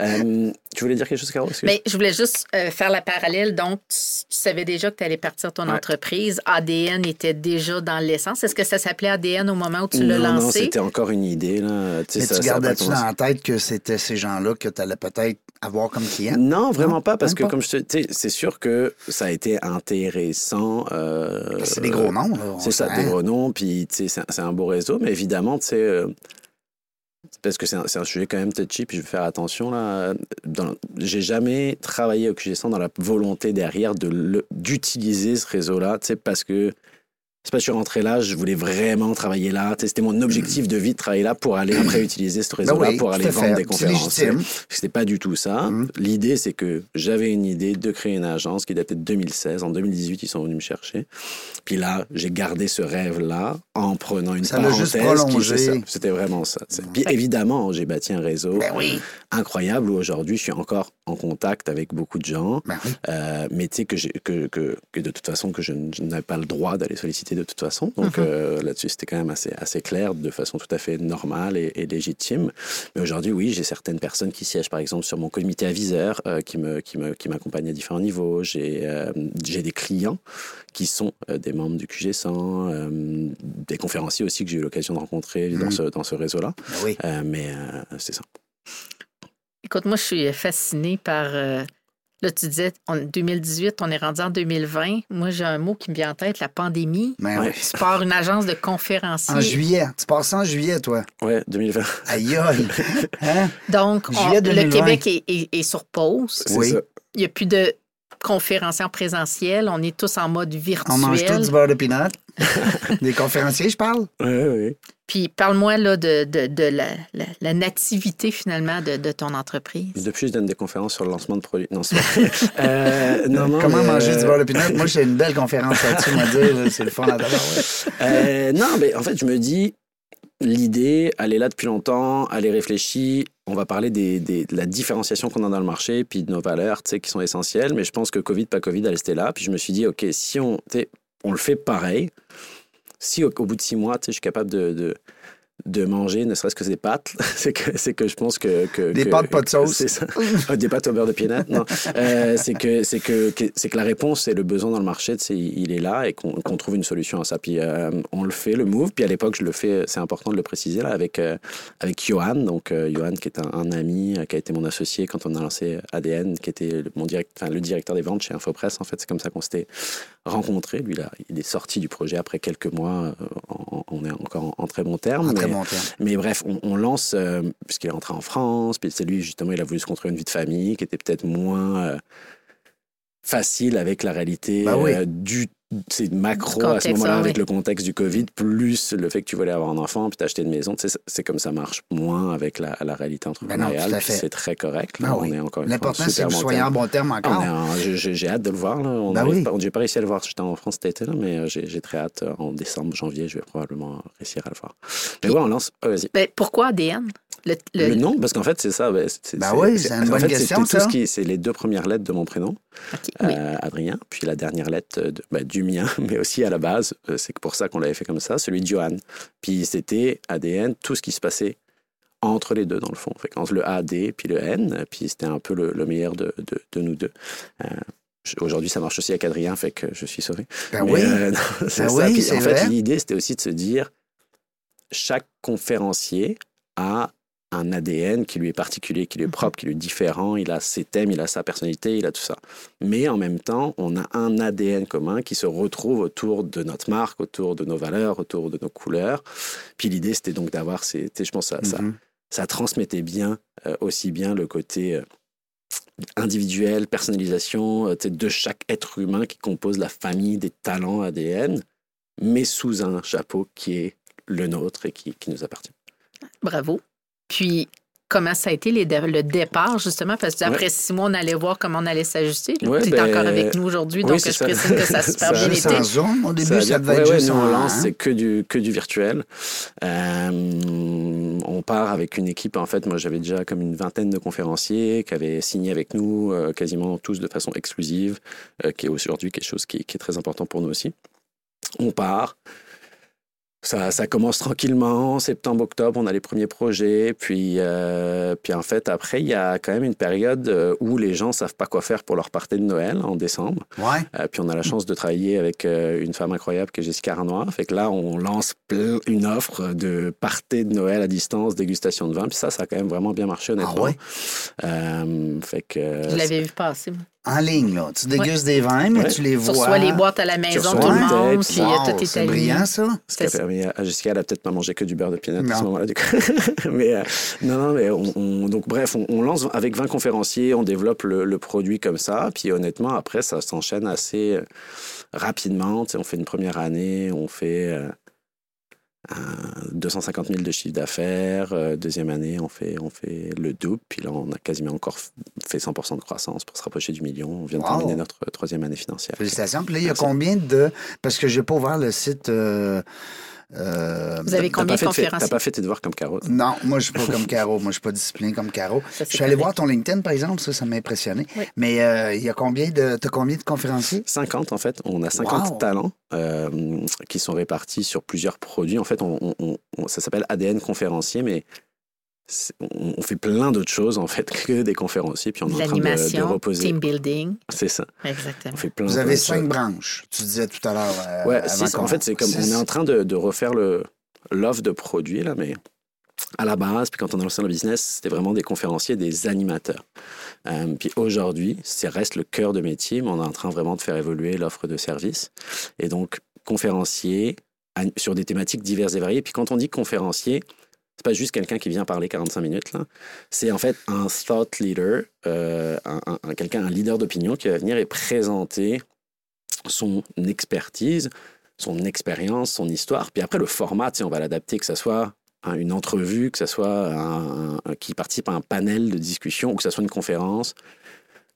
Euh, tu voulais dire quelque chose, Caro? Mais je voulais juste euh, faire la parallèle. Donc, tu, tu savais déjà que tu allais partir ton Ouais. entreprise. ADN était déjà dans l'essence. Est-ce que ça s'appelait ADN au moment où tu l'as non, non, lancé? c'était encore une idée. Là. Tu sais, Mais ça- tu gardais-tu dans la tête que c'était ces gens-là que tu allais peut-être avoir comme clients? Non, vraiment Non, pas, parce que pas? comme je te sais, c'est sûr que ça a été intéressant. euh, C'est des gros noms, C'est ça, des hein? gros noms, puis tu sais, c'est un- c'est un beau réseau, mais évidemment, tu sais, euh, parce que c'est un, sujet quand même touchy, puis je vais faire attention là. J'ai jamais travaillé au QG100 dans la volonté derrière de d'utiliser ce réseau-là, tu sais, parce que c'est pas que je suis rentré là, je voulais vraiment travailler là. C'était mon objectif de vie de travailler là pour aller après utiliser ce Ben réseau-là oui, pour aller vendre fait. des conférences. C'était pas du tout ça. Mhm. L'idée, c'est que j'avais une idée de créer une agence qui datait de 2016. En 2018, ils sont venus me chercher. Puis là, j'ai gardé ce rêve-là en prenant une Ça parenthèse. C'était vraiment ça. tu sais. Puis évidemment, j'ai bâti un réseau Ben oui. incroyable où aujourd'hui, je suis encore en contact avec beaucoup de gens. Ben oui. Euh, mais tu sais que, j'ai- que, que, que de toute façon, que je, je n'avais pas le droit d'aller solliciter de toute façon. Donc Mhm. euh, là-dessus, c'était quand même assez, assez clair, de façon tout à fait normale et, et légitime. Mais aujourd'hui, oui, j'ai certaines personnes qui siègent, par exemple, sur mon comité aviseur, euh, qui me, qui me, qui m'accompagnent à différents niveaux. J'ai, euh, des clients qui sont euh, des membres du QG100, euh, des conférenciers aussi que j'ai eu l'occasion de rencontrer dans Mhm. ce, dans ce réseau-là. Ben oui. Mais c'est ça. Écoute, moi, je suis fascinée par. Là, tu disais, en 2018, on est rendu en 2020. Moi, j'ai un mot qui me vient en tête, la pandémie. Ben Ouais. oui. Tu pars une agence de conférenciers. En juillet. Tu passes ça en juillet, toi? Ouais, 2020. Aïe, aïe. <laughs> Hein? Donc, on- le 2020. Québec est, est- est sur pause. Oui. ça. Il n'y a plus de conférenciers en présentiel. On est tous en mode virtuel. On mange tout du beurre de pinot. <laughs> Des conférenciers, je parle. Oui, oui. Puis parle-moi là de, de, de la, la- la nativité finalement de, de ton entreprise. Depuis, je donne des conférences sur le lancement de produits. Non, c'est. <laughs> Euh, non, non, Comment mais, manger euh, du beurre de pinot? Moi, j'ai une belle conférence là-dessus, dire. C'est le fun à d'abord. <laughs> euh, non, mais en fait, je me dis, l'idée, elle est là depuis longtemps, elle est réfléchie. On va parler de la différenciation qu'on a dans le marché, puis de nos valeurs, qui sont essentielles. Mais je pense que Covid, pas Covid, elle était là. Puis je me suis dit, OK, si on, on le fait pareil, si au, bout de six mois, je suis capable de, de manger, ne serait-ce que des pâtes, <laughs> c'est que, c'est que je pense que... que Des que- pâtes, pas de <laughs> sauce. C'est ça. Ah, des pâtes au beurre de pinot, non. Euh, c'est que, c'est que, que- c'est que la réponse et le besoin dans le marché, sais, il est là et qu'on qu'on trouve une solution à ça. Puis euh, on le fait, le move. Puis à l'époque, je le fais, c'est important de le préciser, là, avec, euh, avec Johan. Donc, Johan, qui est un, un ami, qui a été mon associé quand on a lancé ADN, qui était le- mon direct, enfin, le directeur des ventes chez Infopress. En fait, c'est comme ça qu'on s'était rencontrés. Lui, là, il est sorti du projet après quelques mois. on est encore en, en très bons termes. Très mais- bon terme. mais bref, on, on lance, euh, puisqu'il est rentré en France, puis c'est lui, justement, il a voulu se construire une vie de famille qui était peut-être moins euh, facile avec la réalité Bah oui. euh, du c'est macro à ce moment-là ah avec oui. le contexte du Covid, plus le fait que tu voulais avoir un enfant puis t'acheter une maison. C'est- comme ça marche moins avec la, la réalité Ben entrepreneuriale. fait. c'est très correct. Ben là. oui. On est encore une fois en L'important, c'est que vous soyez en bon terme encore. je- je- J'ai hâte de le voir. Là. On Ben oui. pas- J'ai pas réussi à le voir. J'étais en France cet été, là, mais euh, j'ai j'ai très hâte. euh, En décembre, janvier, je vais probablement réussir à le voir. Mais ouais, on lance. ah, Vas-y. Ben, pourquoi ADN? Le, le- Le nom, parce qu'en fait, c'est ça. c'est- c'est- oui, c'est- une en bonne fait, question, c'était tout ça. ce qui- C'est les deux premières lettres de mon prénom, oui. euh, Adrien, puis la dernière lettre de- ben, du mien, <laughs> mais aussi à la base, euh, c'est pour ça qu'on l'avait fait comme ça, celui de Johan. Puis c'était ADN, tout ce qui se passait entre les deux, dans le fond. Fait entre le AD puis le N, puis c'était un peu le, le meilleur de, de- de nous deux. Euh, Aujourd'hui, ça marche aussi avec Adrien, fait que je suis sauvé. Ben Mais, oui. euh, <laughs> non, c'est Ben ça. oui, en fait, vrai. l'idée, c'était aussi de se dire, chaque conférencier a un ADN qui lui est particulier, qui lui est propre, qui lui est différent. Il a ses thèmes, il a sa personnalité, il a tout ça. Mais en même temps, on a un ADN commun qui se retrouve autour de notre marque, autour de nos valeurs, autour de nos couleurs. Puis l'idée, c'était donc d'avoir ces. Je pense que ça, ça, Mhm. ça transmettait bien, euh, aussi bien le côté euh, individuel, personnalisation euh, de chaque être humain qui compose la famille des talents ADN, mais sous un chapeau qui est le nôtre et qui, qui nous appartient. Bravo. Puis, comment ça a été les dé- le départ, justement? Parce que après six mois, on allait voir comment on allait s'ajuster. Ouais, tu es ben, encore avec nous aujourd'hui, oui, donc je ça. précise que ça <laughs> a super Ça- bien été. en Zoom, au début, ça, dire- devait être ouais, ouais, juste nous, on en... lance, hein? c'est que du, que du virtuel. Euh, on part avec une équipe, en fait, moi j'avais déjà comme une vingtaine de conférenciers qui avaient signé avec nous, euh, quasiment tous de façon exclusive, euh, qui est aujourd'hui quelque chose qui est très important pour nous aussi. On part. Ça, ça commence tranquillement, septembre, octobre, on a les premiers projets. Puis, euh, puis en fait, après, il y a quand même une période euh, où les gens savent pas quoi faire pour leur partie de Noël en décembre. Ouais. Euh, puis on a la chance de travailler avec euh, une femme incroyable qui est Jessica Arnois. Fait que là, on lance plein- une offre de party de Noël à distance, dégustation de vin. Puis ça, ça a quand même vraiment bien marché, honnêtement. Ah ouais? Euh, fait que... Je l'avais vu passer. En ligne, là. Tu dégustes des vins, mais Ouais. tu les Tu vois. reçois les boîtes à la maison, tout le monde, puis euh, Wow, tout est c'est brillant, ça. Ce qui a permis à Jessica, elle a peut-être pas mangé que du beurre de pinot à ce Non. moment-là. du coup. <laughs> mais euh, non, non, mais on, on- donc bref, on, on lance avec 20 conférenciers, on développe le, le produit comme ça. Puis honnêtement, après, ça s'enchaîne assez euh, rapidement. Tu sais, on fait une première année, on fait euh, euh, 250 000 de chiffre d'affaires. Euh, deuxième année, on fait, on fait le double. Puis là, on a quasiment encore fait 100% de croissance pour se rapprocher du million. On vient de Wow. terminer notre troisième année financière. Félicitations. Puis là, il y a combien de... Parce que j'ai pas ouvert le site... euh, euh, Vous avez combien de conférenciers? T'as pas fait tes devoirs comme Caro? Non, moi, je suis pas <laughs> comme Caro. Moi, je suis pas discipliné comme Caro. Ça, Je suis allé voir ton LinkedIn, par exemple. Ça, ça m'a impressionné. Oui. Mais euh, il y a combien de... T'as combien de conférenciers? 50 en fait. On a 50 Wow. talents euh, qui sont répartis sur plusieurs produits. En fait, on, on- on- ça s'appelle ADN conférencier, mais on, fait plein d'autres choses en fait que des conférenciers. Puis on est en train de, reposer. team building. C'est ça. Exactement. On fait plein. Vous avez cinq choses. branches. Tu disais tout à l'heure. euh, Ouais, avant six. qu'on- En fait, c'est comme on est en train de, de refaire le l'offre de produits là, mais à la base, puis quand on a lancé le business, c'était vraiment des conférenciers, des animateurs. Euh, puis aujourd'hui, ça reste le cœur de métier, mais on est en train vraiment de faire évoluer l'offre de services. Et donc, conférencier an- sur des thématiques diverses et variées. Puis quand on dit conférencier, c'est pas juste quelqu'un qui vient parler 45 minutes là. C'est en fait un thought leader, euh, un, un- un- quelqu'un, un leader d'opinion qui va venir et présenter son expertise, son expérience, son histoire. Puis après, le format, on va l'adapter, que ce soit un- une entrevue, que ce soit un, un- qui participe à un panel de discussion ou que ce soit une conférence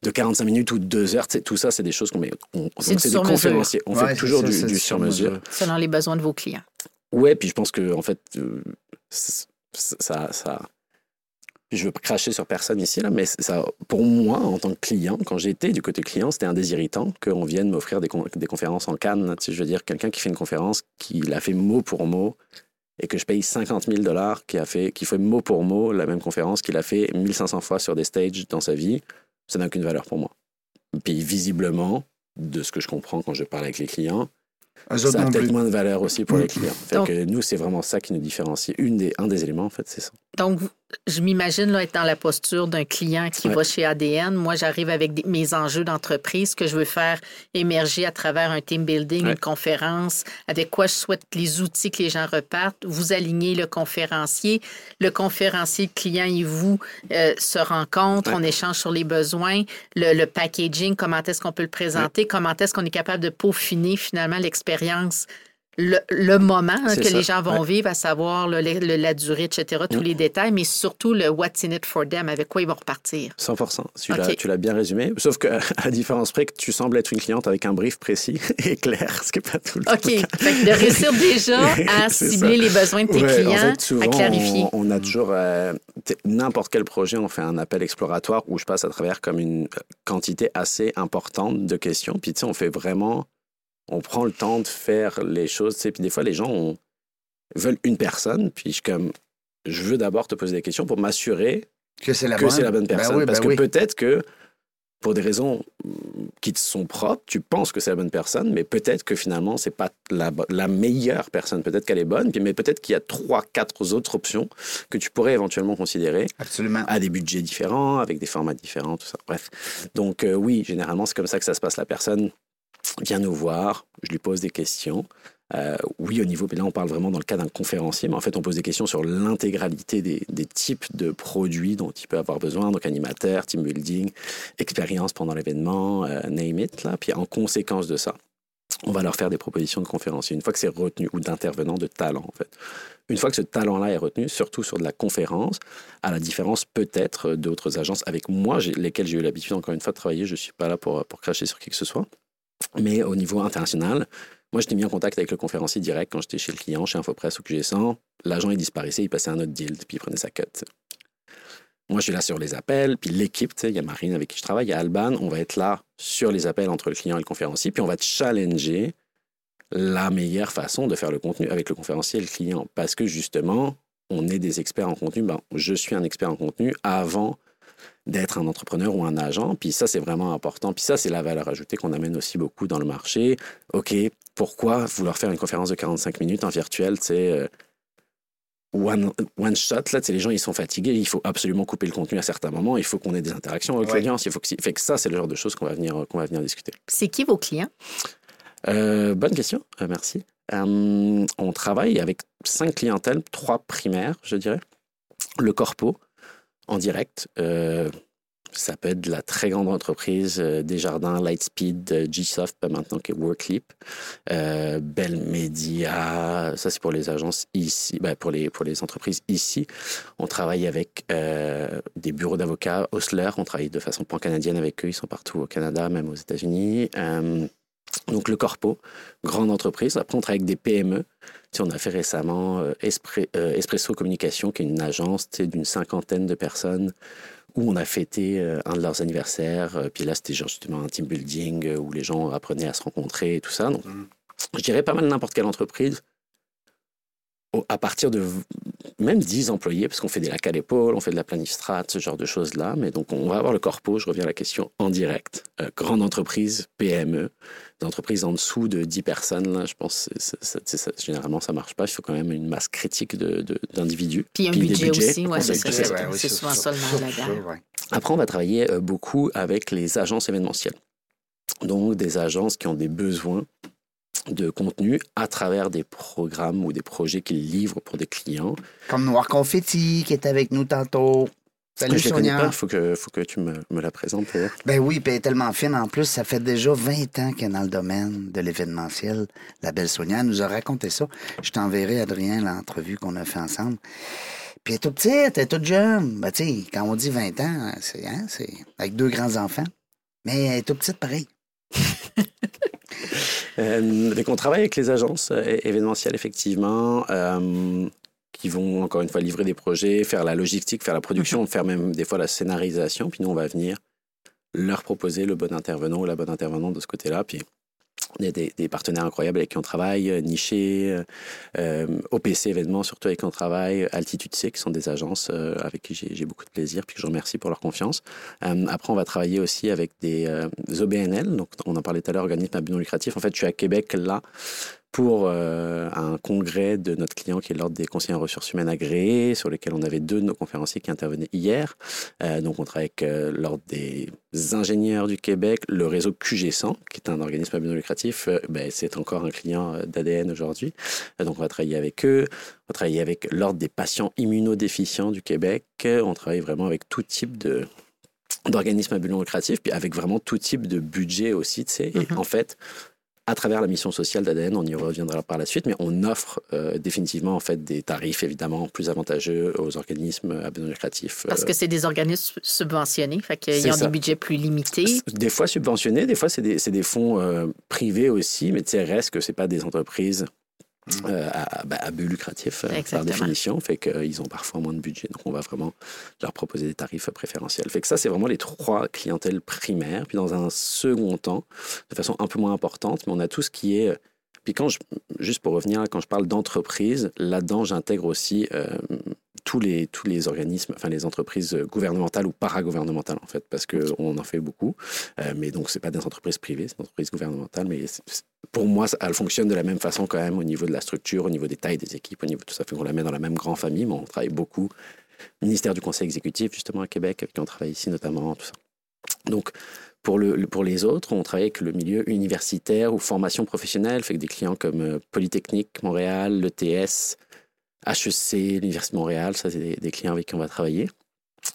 de 45 minutes ou de 2 heures. Tout ça, c'est des choses qu'on met. On, C'est donc du c'est des sur-mesure. conférenciers. On Ouais, fait toujours ça, du, sur-mesure. Selon les besoins de vos clients. Ouais, puis je pense que en fait, euh, ça, ça. Je veux cracher sur personne ici là, mais ça, pour moi, en tant que client, quand j'étais du côté client, c'était un désir irritant qu'on vienne m'offrir des, con- des conférences en Cannes. Tu sais, je veux dire, quelqu'un qui fait une conférence, qui l'a fait mot pour mot, et que je paye 50 000 dollars, qui a fait, qui fait mot pour mot la même conférence qu'il a fait 1500 fois sur des stages dans sa vie, ça n'a aucune valeur pour moi. Puis visiblement, de ce que je comprends quand je parle avec les clients, Eux ça a peut-être moins de valeur aussi pour Mm. les clients. Fait Donc- que nous, c'est vraiment ça qui nous différencie. Une des, un des éléments, en fait, c'est ça. Donc, je m'imagine là, être dans la posture d'un client qui Ouais. va chez ADN. Moi, j'arrive avec des- mes enjeux d'entreprise que je veux faire émerger à travers un team building, Ouais. une conférence, avec quoi je souhaite les outils que les gens repartent. Vous alignez le conférencier. Le conférencier, le client et vous euh, se rencontrent, Ouais. on échange sur les besoins, le, le packaging, comment est-ce qu'on peut le présenter, comment est-ce qu'on est capable de peaufiner finalement l'expérience. Le, le moment hein, que ça, les gens vont ouais. vivre, à savoir le- le- la durée, etc., tous Mm. les détails, mais surtout le what's in it for them, avec quoi ils vont repartir. 100 Tu l'as- Ok. tu l'as bien résumé. Sauf que, <laughs> à la différence près que tu sembles être une cliente avec un brief précis <laughs> et clair, ce qui n'est pas tout le temps. OK. Fait que de réussir déjà <laughs> à cibler ça. les besoins de tes Ouais, clients, en fait, souvent, à clarifier. On, on a toujours euh, n'importe quel projet, on fait un appel exploratoire où je passe à travers comme une euh, quantité assez importante de questions. Puis tu sais, on fait vraiment, on prend le temps de faire les choses. Puis des fois, les gens on- veulent une personne. Puis je comme, je veux d'abord te poser des questions pour m'assurer Que c'est la bonne. Ben personne. Parce ben que oui. peut-être que pour des raisons mm, qui te sont propres, tu penses que c'est la bonne personne, mais peut-être que finalement, c'est pas la, meilleure personne. Peut-être qu'elle est bonne, mais peut-être qu'il y a trois, quatre autres options que tu pourrais éventuellement considérer Absolument. à des budgets différents, avec des formats différents, tout ça. Bref. Donc, euh, oui, généralement, c'est comme ça que ça se passe. La personne vient nous voir, je lui pose des questions. Euh, oui, au niveau, mais là, on parle vraiment dans le cas d'un conférencier, mais en fait, on pose des questions sur l'intégralité des, types de produits dont il peut avoir besoin, donc animateur, team building, expérience pendant l'événement, euh, name it, là. Puis en conséquence de ça, on va leur faire des propositions de conférenciers. Une fois que c'est retenu, ou d'intervenants de talent, en fait. Une fois que ce talent-là est retenu, surtout sur de la conférence, à la différence peut-être d'autres agences avec moi, lesquelles j'ai eu l'habitude encore une fois de travailler, je ne suis pas là pour, pour cracher sur qui que ce soit, mais au niveau international, moi j'étais mis en contact avec le conférencier direct quand j'étais chez le client, chez Infopress ou QG100, l'agent il disparaissait, il passait un autre deal, puis il prenait sa cut. Moi, je suis là sur les appels, puis l'équipe, il y a Marine avec qui je travaille, il y a Alban, on va être là sur les appels entre le client et le conférencier, puis on va challenger la meilleure façon de faire le contenu avec le conférencier et le client. Parce que justement, on est des experts en contenu. Ben, je suis un expert en contenu avant d'être un entrepreneur ou un agent. Puis ça, c'est vraiment important. Puis ça, c'est la valeur ajoutée qu'on amène aussi beaucoup dans le marché. OK, pourquoi vouloir faire une conférence de 45 minutes en virtuel, tu sais, euh, one, one shot, là, les gens, ils sont fatigués, il faut absolument couper le contenu à certains moments, il faut qu'on ait des interactions avec Ouais. l'audience, il faut que... Fait que ça, c'est le genre de choses qu'on va venir, qu'on va venir discuter. C'est qui vos clients? Euh, bonne question, euh, merci. Euh, on travaille avec cinq clientèles, trois primaires, je dirais. Le corpo, en direct. euh, ça peut être la très grande entreprise, euh, Desjardins, Lightspeed, euh, Gsoft, pas maintenant, qui est Worklip, euh, Bell Media, ça c'est pour les agences ici, ben, pour, les, pour les entreprises ici. On travaille avec euh, des bureaux d'avocats, Osler, on travaille de façon pan-canadienne avec eux, ils sont partout au Canada, même aux États-Unis. Donc le corpo, grande entreprise. Après, on travaille avec des PME. Sais, on a fait récemment euh, Espre- euh, Espresso Communication, qui est une agence d'une cinquantaine de personnes, où on a fêté euh, un de leurs anniversaires. Puis là, c'était justement un team building où les gens apprenaient à se rencontrer et tout ça. Donc, Mhm. je dirais pas mal n'importe quelle entreprise. À partir de même 10 employés, parce qu'on fait des lacs à l'épaule, on fait de la planistrat, ce genre de choses-là. Mais donc, on va avoir le corpo, je reviens à la question, en direct. Euh, grande entreprise, PME, des entreprises en dessous de 10 personnes, là, je pense que c'est- c'est- c'est- c'est- généralement, ça marche pas. Il faut quand même une masse critique de- de- d'individus. Puis un Puis budget, budgets. aussi, ouais, c'est ça. souvent là-dedans. ouais. Après, on va travailler euh, beaucoup avec les agences événementielles. Donc, des agences qui ont des besoins de contenu à travers des programmes ou des projets qu'ils livrent pour des clients. Comme Noir Confetti qui est avec nous tantôt. Salut je Sonia. il faut que, faut que tu me, me la présentes. pour voir. Ben oui, puis elle est tellement fine. En plus, ça fait déjà 20 ans qu'elle est dans le domaine de l'événementiel. La belle Sonia elle nous a raconté ça. Je t'enverrai, Adrien, l'entrevue qu'on a fait ensemble. Puis elle est toute petite, elle est toute jeune. Ben, tu sais, quand on dit 20 ans, c'est, hein, c'est avec deux grands-enfants. Mais elle est toute petite pareil. <laughs> Euh, donc on travaille avec les agences euh, événementielles, effectivement, euh, qui vont, encore une fois, livrer des projets, faire la logistique, faire la production, faire même des fois la scénarisation. Puis nous, on va venir leur proposer le bon intervenant ou la bonne intervenante de ce côté-là. Puis a des, des partenaires incroyables avec qui on travaille, euh, Niché, euh, euh, OPC événements, surtout avec qui on travaille, Altitude C, qui sont des agences avec qui j'ai beaucoup de plaisir, puis que je remercie pour leur confiance. Après, on va travailler aussi avec des, des OBNL, donc on en parlait tout à l'heure, organismes à but non lucratif. En fait, je suis à Québec là pour euh, un congrès de notre client qui est l'Ordre des conseillers en ressources humaines agréés, sur lequel on avait deux de nos conférenciers qui intervenaient hier. Euh, donc, on travaille avec euh, l'Ordre des ingénieurs du Québec, le réseau QG100, qui est un organisme à but non lucratif. Ben, c'est encore un client d'ADN aujourd'hui. Donc, on va travailler avec eux. On va travailler avec l'Ordre des patients immunodéficients du Québec. On travaille vraiment avec tout type de d'organismes à but non lucratif, puis avec vraiment tout type de budget aussi, tu sais. Et Mhm. en fait, à travers la mission sociale d'ADN, on y reviendra par la suite, mais on offre euh, définitivement en fait des tarifs évidemment plus avantageux aux organismes à but non lucratif. Parce Euh, que c'est des organismes subventionnés, fait qu'ils ont ça. des budgets plus limités. des fois subventionnés, des fois c'est des, fonds euh, privés aussi, mais tu sais, reste que c'est pas des entreprises euh, à, bah, à but lucratif euh, par définition, fait qu'ils ont parfois moins de budget, donc on va vraiment leur proposer des tarifs préférentiels. Fait que ça, c'est vraiment les trois clientèles primaires. Puis dans un second temps, de façon un peu moins importante, mais on a tout ce qui est euh, Puis quand je, juste pour revenir, quand je parle d'entreprise, là-dedans, j'intègre aussi euh, tous, les, tous les organismes, enfin les entreprises gouvernementales ou paragouvernementales en fait, parce qu'on en fait beaucoup. Euh, mais donc, c'est pas des entreprises privées, c'est des entreprises gouvernementales. Mais pour moi, elles fonctionnent de la même façon quand même au niveau de la structure, au niveau des tailles des équipes, au niveau de tout ça. Fait qu'on la met dans la même grande famille, mais on travaille beaucoup. Ministère du Conseil exécutif, justement, à Québec, avec qui on travaille ici notamment, tout ça. Donc, pour, le, pour les autres, on travaille avec le milieu universitaire ou formation professionnelle, fait que des clients comme euh, Polytechnique Montréal, l'ETS, HEC, l'Université de Montréal, ça c'est des, clients avec qui on va travailler.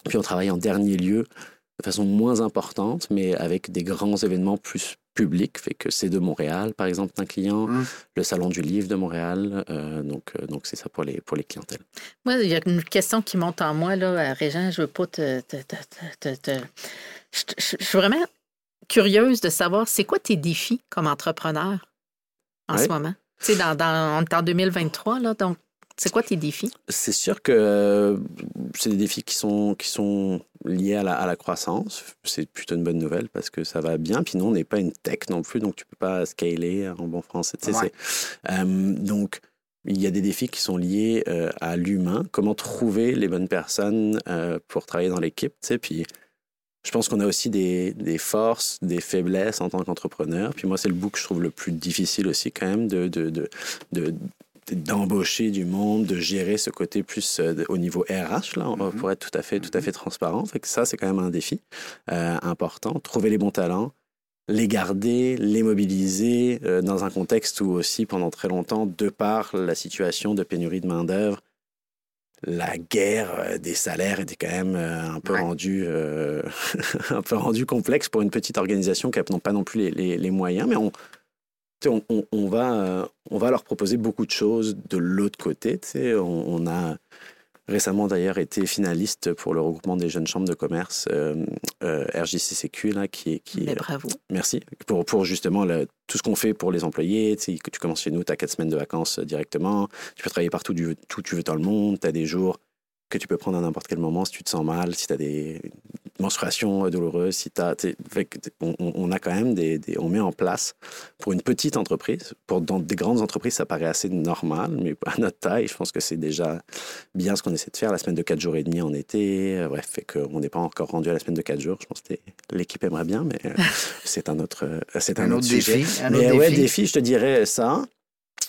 Puis on travaille en dernier lieu de façon moins importante, mais avec des grands événements plus publics, fait que c'est de Montréal, par exemple, un client, mmh. le Salon du Livre de Montréal, euh, donc euh, donc c'est ça pour les, pour les clientèles. Moi, il y a une question qui monte en moi, là, Régent, je veux pas te... je, suis vraiment curieuse de savoir, c'est quoi tes défis comme entrepreneur en ce moment? Tu sais, dans, dans, on est en 2023, là, donc c'est quoi tes défis? C'est sûr que euh, c'est des défis qui sont, qui sont liés à la, à la croissance. C'est plutôt une bonne nouvelle parce que ça va bien. Puis nous, on n'est pas une tech non plus, donc tu ne peux pas scaler en bon français. Euh, donc, il y a des défis qui sont liés euh, à l'humain. Comment trouver les bonnes personnes pour travailler dans l'équipe. Puis je pense qu'on a aussi des, des, forces, des faiblesses en tant qu'entrepreneur. Puis moi, c'est le bout que je trouve le plus difficile aussi quand même de, de, de, de d'embaucher du monde, de gérer ce côté plus euh, au niveau RH, là, mm-hmm. pour être tout à fait, tout à mm-hmm. fait transparent. Fait que ça, c'est quand même un défi euh, important. Trouver les bons talents, les garder, les mobiliser euh, dans un contexte où aussi, pendant très longtemps, de par la situation de pénurie de main-d'œuvre, la guerre euh, des salaires était quand même euh, un peu rendu euh, <laughs> un peu rendu complexe pour une petite organisation qui n'a pas non plus les, les, moyens mais on, on, on, va on va leur proposer beaucoup de choses de l'autre côté on, on, a récemment d'ailleurs été finaliste pour le regroupement des jeunes chambres de commerce euh, euh, RJCCQ, là, qui est... Qui, bravo. Merci. Pour, pour justement tout ce qu'on fait pour les employés. Tu, commences chez nous, tu as quatre semaines de vacances euh, directement. Tu peux travailler partout où tu veux dans le monde. Tu as des jours que tu peux prendre à n'importe quel moment si tu te sens mal, si tu as des menstruations douloureuses, si tu as, on, on, a quand même des, on met en place pour une petite entreprise, pour dans des grandes entreprises ça paraît assez normal, mais à notre taille, je pense que c'est déjà bien ce qu'on essaie de faire. La semaine de 4 jours et demi en été, euh, bref, fait qu'on n'est pas encore rendu à la semaine de 4 jours. Je pense que l'équipe aimerait bien, mais euh, <laughs> c'est un autre, euh, c'est un, autre, sujet. Défi, un mais autre ouais, défi. défi, je te dirais ça.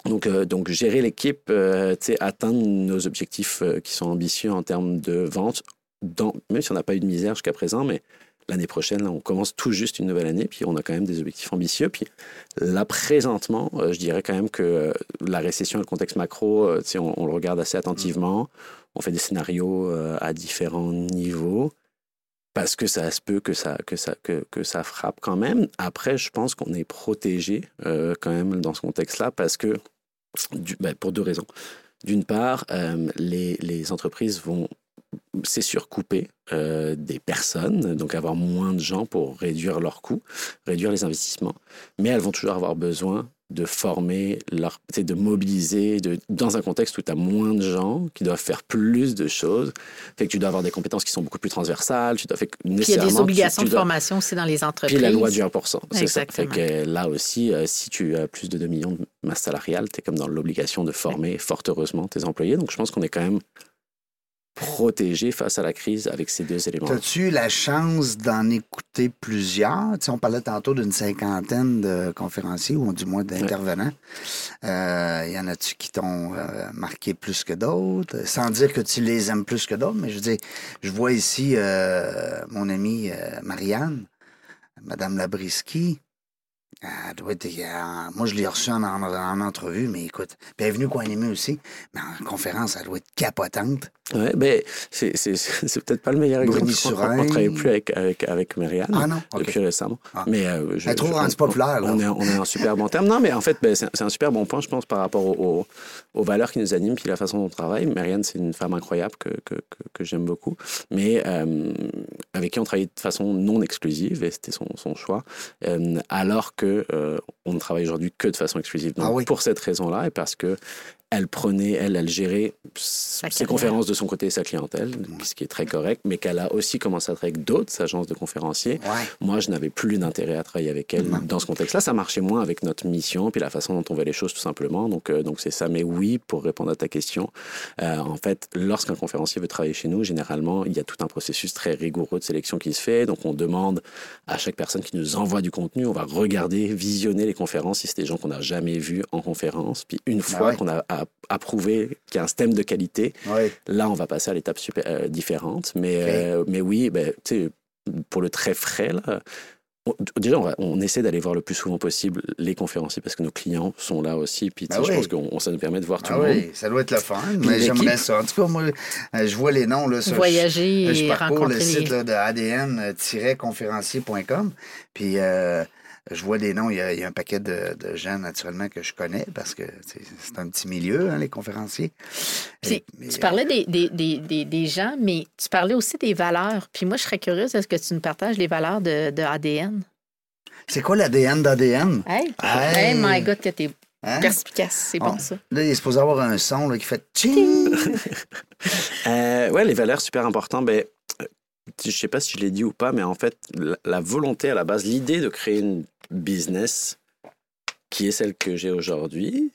Donc, euh, donc gérer l'équipe, euh, atteindre nos objectifs euh, qui sont ambitieux en termes de vente, dans, même si on n'a pas eu de misère jusqu'à présent, mais l'année prochaine, là, on commence tout juste une nouvelle année, puis on a quand même des objectifs ambitieux. Puis là, présentement, je dirais quand même que la récession et le contexte macro, on, on, le regarde assez attentivement. On fait des scénarios à différents niveaux parce que ça se peut que ça, que ça, frappe quand même. Après, je pense qu'on est protégé quand même dans ce contexte-là parce que ben, pour deux raisons. D'une part, euh, les, les, entreprises vont, c'est sûr, couper euh, des personnes, donc avoir moins de gens pour réduire leurs coûts, réduire les investissements. Mais elles vont toujours avoir besoin de former, leur, de mobiliser, de, dans un contexte où tu as moins de gens qui doivent faire plus de choses. Fait que tu dois avoir des compétences qui sont beaucoup plus transversales. Tu dois, fait il y a des obligations de formation aussi dans les entreprises. Puis la loi du 1%. C'est ça. Fait que là aussi, euh, si tu as plus de 2 millions de masse salariale, tu es comme dans l'obligation de former fort heureusement tes employés. Donc je pense qu'on est quand même protégé face à la crise avec ces deux éléments. As-tu eu la chance d'en écouter plusieurs? Tu sais, on parlait tantôt d'une cinquantaine de conférenciers ou du moins d'intervenants. Il euh, y en a-tu qui t'ont euh, marqué plus que d'autres? Sans dire que tu les aimes plus que d'autres, mais je veux dire, je vois ici euh, mon amie Marianne, Madame Labriski. Elle doit être, moi, je l'ai reçue en, en, entrevue, mais écoute, puis elle est venue co-animer aussi, mais en conférence, elle doit être capotante. Oui, ben, c'est, c'est, c'est peut-être pas le meilleur exemple. On ne travaille plus avec, avec, avec Marianne ah non? depuis récemment. Ah. Mais, euh, je, Elle trouve populaire. On est, on est en super bon terme. Non, mais en fait, ben, c'est, c'est un super bon point, je pense, par rapport aux, aux, valeurs qui nous animent puis la façon dont on travaille. Marianne, c'est une femme incroyable que, que, que, que j'aime beaucoup, mais euh, avec qui on travaille de façon non exclusive, et c'était son, son choix, euh, alors que euh, on ne travaille aujourd'hui que de façon exclusive. Donc, ah oui. pour cette raison-là, et parce que elle prenait, elle, elle gérait Sa ses conférences de son côté et sa clientèle, ce qui est très correct, mais qu'elle a aussi commencé à travailler avec d'autres agences de conférenciers. Ouais. Moi, je n'avais plus d'intérêt à travailler avec elle dans ce contexte-là. Ça marchait moins avec notre mission, puis la façon dont on voit les choses, tout simplement. Donc, euh, donc c'est ça. Mais oui, pour répondre à ta question, euh, en fait, lorsqu'un conférencier veut travailler chez nous, généralement, il y a tout un processus très rigoureux de sélection qui se fait. Donc, on demande à chaque personne qui nous envoie du contenu, on va regarder, visionner les conférences si c'est des gens qu'on n'a jamais vus en conférence. Puis une fois ouais. qu'on a, a- approuvé qu'il y a un système de qualité, Ouais. Là, on va passer à l'étape euh, différente. Mais, euh, mais oui, ben, pour le très frais, là, on- déjà, on, va- on essaie d'aller voir le plus souvent possible les conférenciers parce que nos clients sont là aussi. Puis, Ben je pense que ça nous permet de voir tout Ah le monde. oui, ça doit être le fun. Puis Mais j'aimerais ça. En tout cas, moi, euh, je vois les noms là, sur Voyager je, je et parcours rencontrer le site les... là, de ADN-conférencier.com. Puis euh, je vois des noms. Il y, a, il y a un paquet de, de gens, naturellement, que je connais parce que c'est un petit milieu, hein, les conférenciers. Puis, Et- mais, tu parlais des, des, des, des, des gens, mais tu parlais aussi des valeurs. Puis moi, je serais curieuse, est-ce que tu nous partages les valeurs de, de ADN? C'est quoi l'ADN d'ADN? Hey, Hey! hey my God, que t'es Hein? perspicace. C'est bon, ça. Là, il est supposé avoir un son là, qui fait tching. <laughs> Euh, ouais, les valeurs super importantes. Ben, euh, je sais pas si je l'ai dit ou pas, mais en fait, la, la volonté à la base, l'idée de créer une business qui est celle que j'ai aujourd'hui,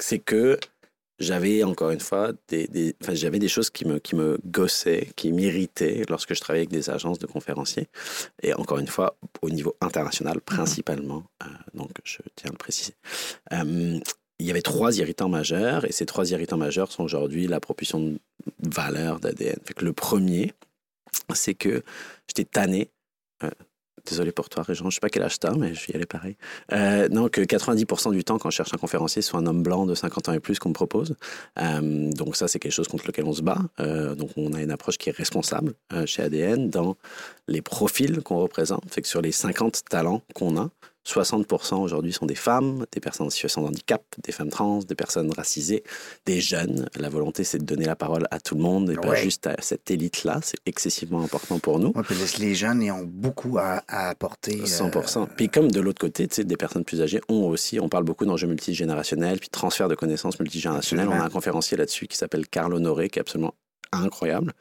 c'est que j'avais encore une fois des, des- enfin, j'avais des choses qui me, qui me gossaient, qui m'irritaient lorsque je travaillais avec des agences de conférenciers. Et encore une fois, au niveau international principalement. Euh, donc, je tiens à le préciser. Euh, il y avait trois irritants majeurs, et ces trois irritants majeurs sont aujourd'hui la propulsion de valeur d'ADN. Le premier, c'est que j'étais tanné. euh, désolé pour toi, Régent, je sais pas quel âge t'as, mais je vais y aller pareil. Euh, que 90% du temps, quand je cherche un conférencier, soit un homme blanc de 50 ans et plus qu'on me propose. Euh, donc ça, c'est quelque chose contre lequel on se bat. Euh, donc on a une approche qui est responsable euh, chez ADN dans les profils qu'on représente. Fait que sur les 50 talents qu'on a, 60% aujourd'hui sont des femmes, des personnes en situation de handicap, des femmes trans, des personnes racisées, des jeunes. La volonté, c'est de donner la parole à tout le monde et pas juste à cette élite-là. C'est excessivement important pour nous. Ouais, puis les- jeunes, ils ont beaucoup à, à apporter. euh, 100%. Puis comme de l'autre côté, des personnes plus âgées ont aussi, on parle beaucoup d'enjeux multigénérationnels, puis transfert de connaissances multigénérationnelles. On a un conférencier là-dessus qui s'appelle Carl Honoré, qui est absolument incroyable.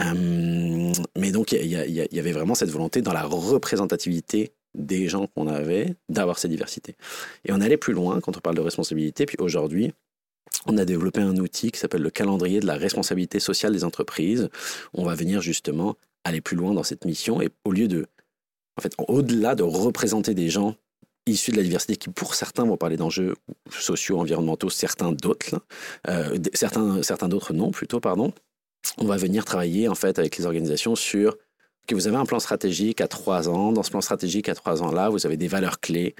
Euh, mais donc, il y, y avait vraiment cette volonté dans la représentativité des gens qu'on avait d'avoir cette diversité. Et on allait plus loin quand on parle de responsabilité. Puis aujourd'hui, on a développé un outil qui s'appelle le calendrier de la responsabilité sociale des entreprises. On va venir justement aller plus loin dans cette mission et au lieu de, en fait, au-delà de représenter des gens issus de la diversité qui, pour certains, vont parler d'enjeux sociaux, environnementaux, certains d'autres, euh, certains, certains d'autres non, plutôt, pardon. On va venir travailler en fait avec les organisations sur que vous avez un plan stratégique à trois ans. Dans ce plan stratégique à trois ans-là, vous avez des valeurs clés.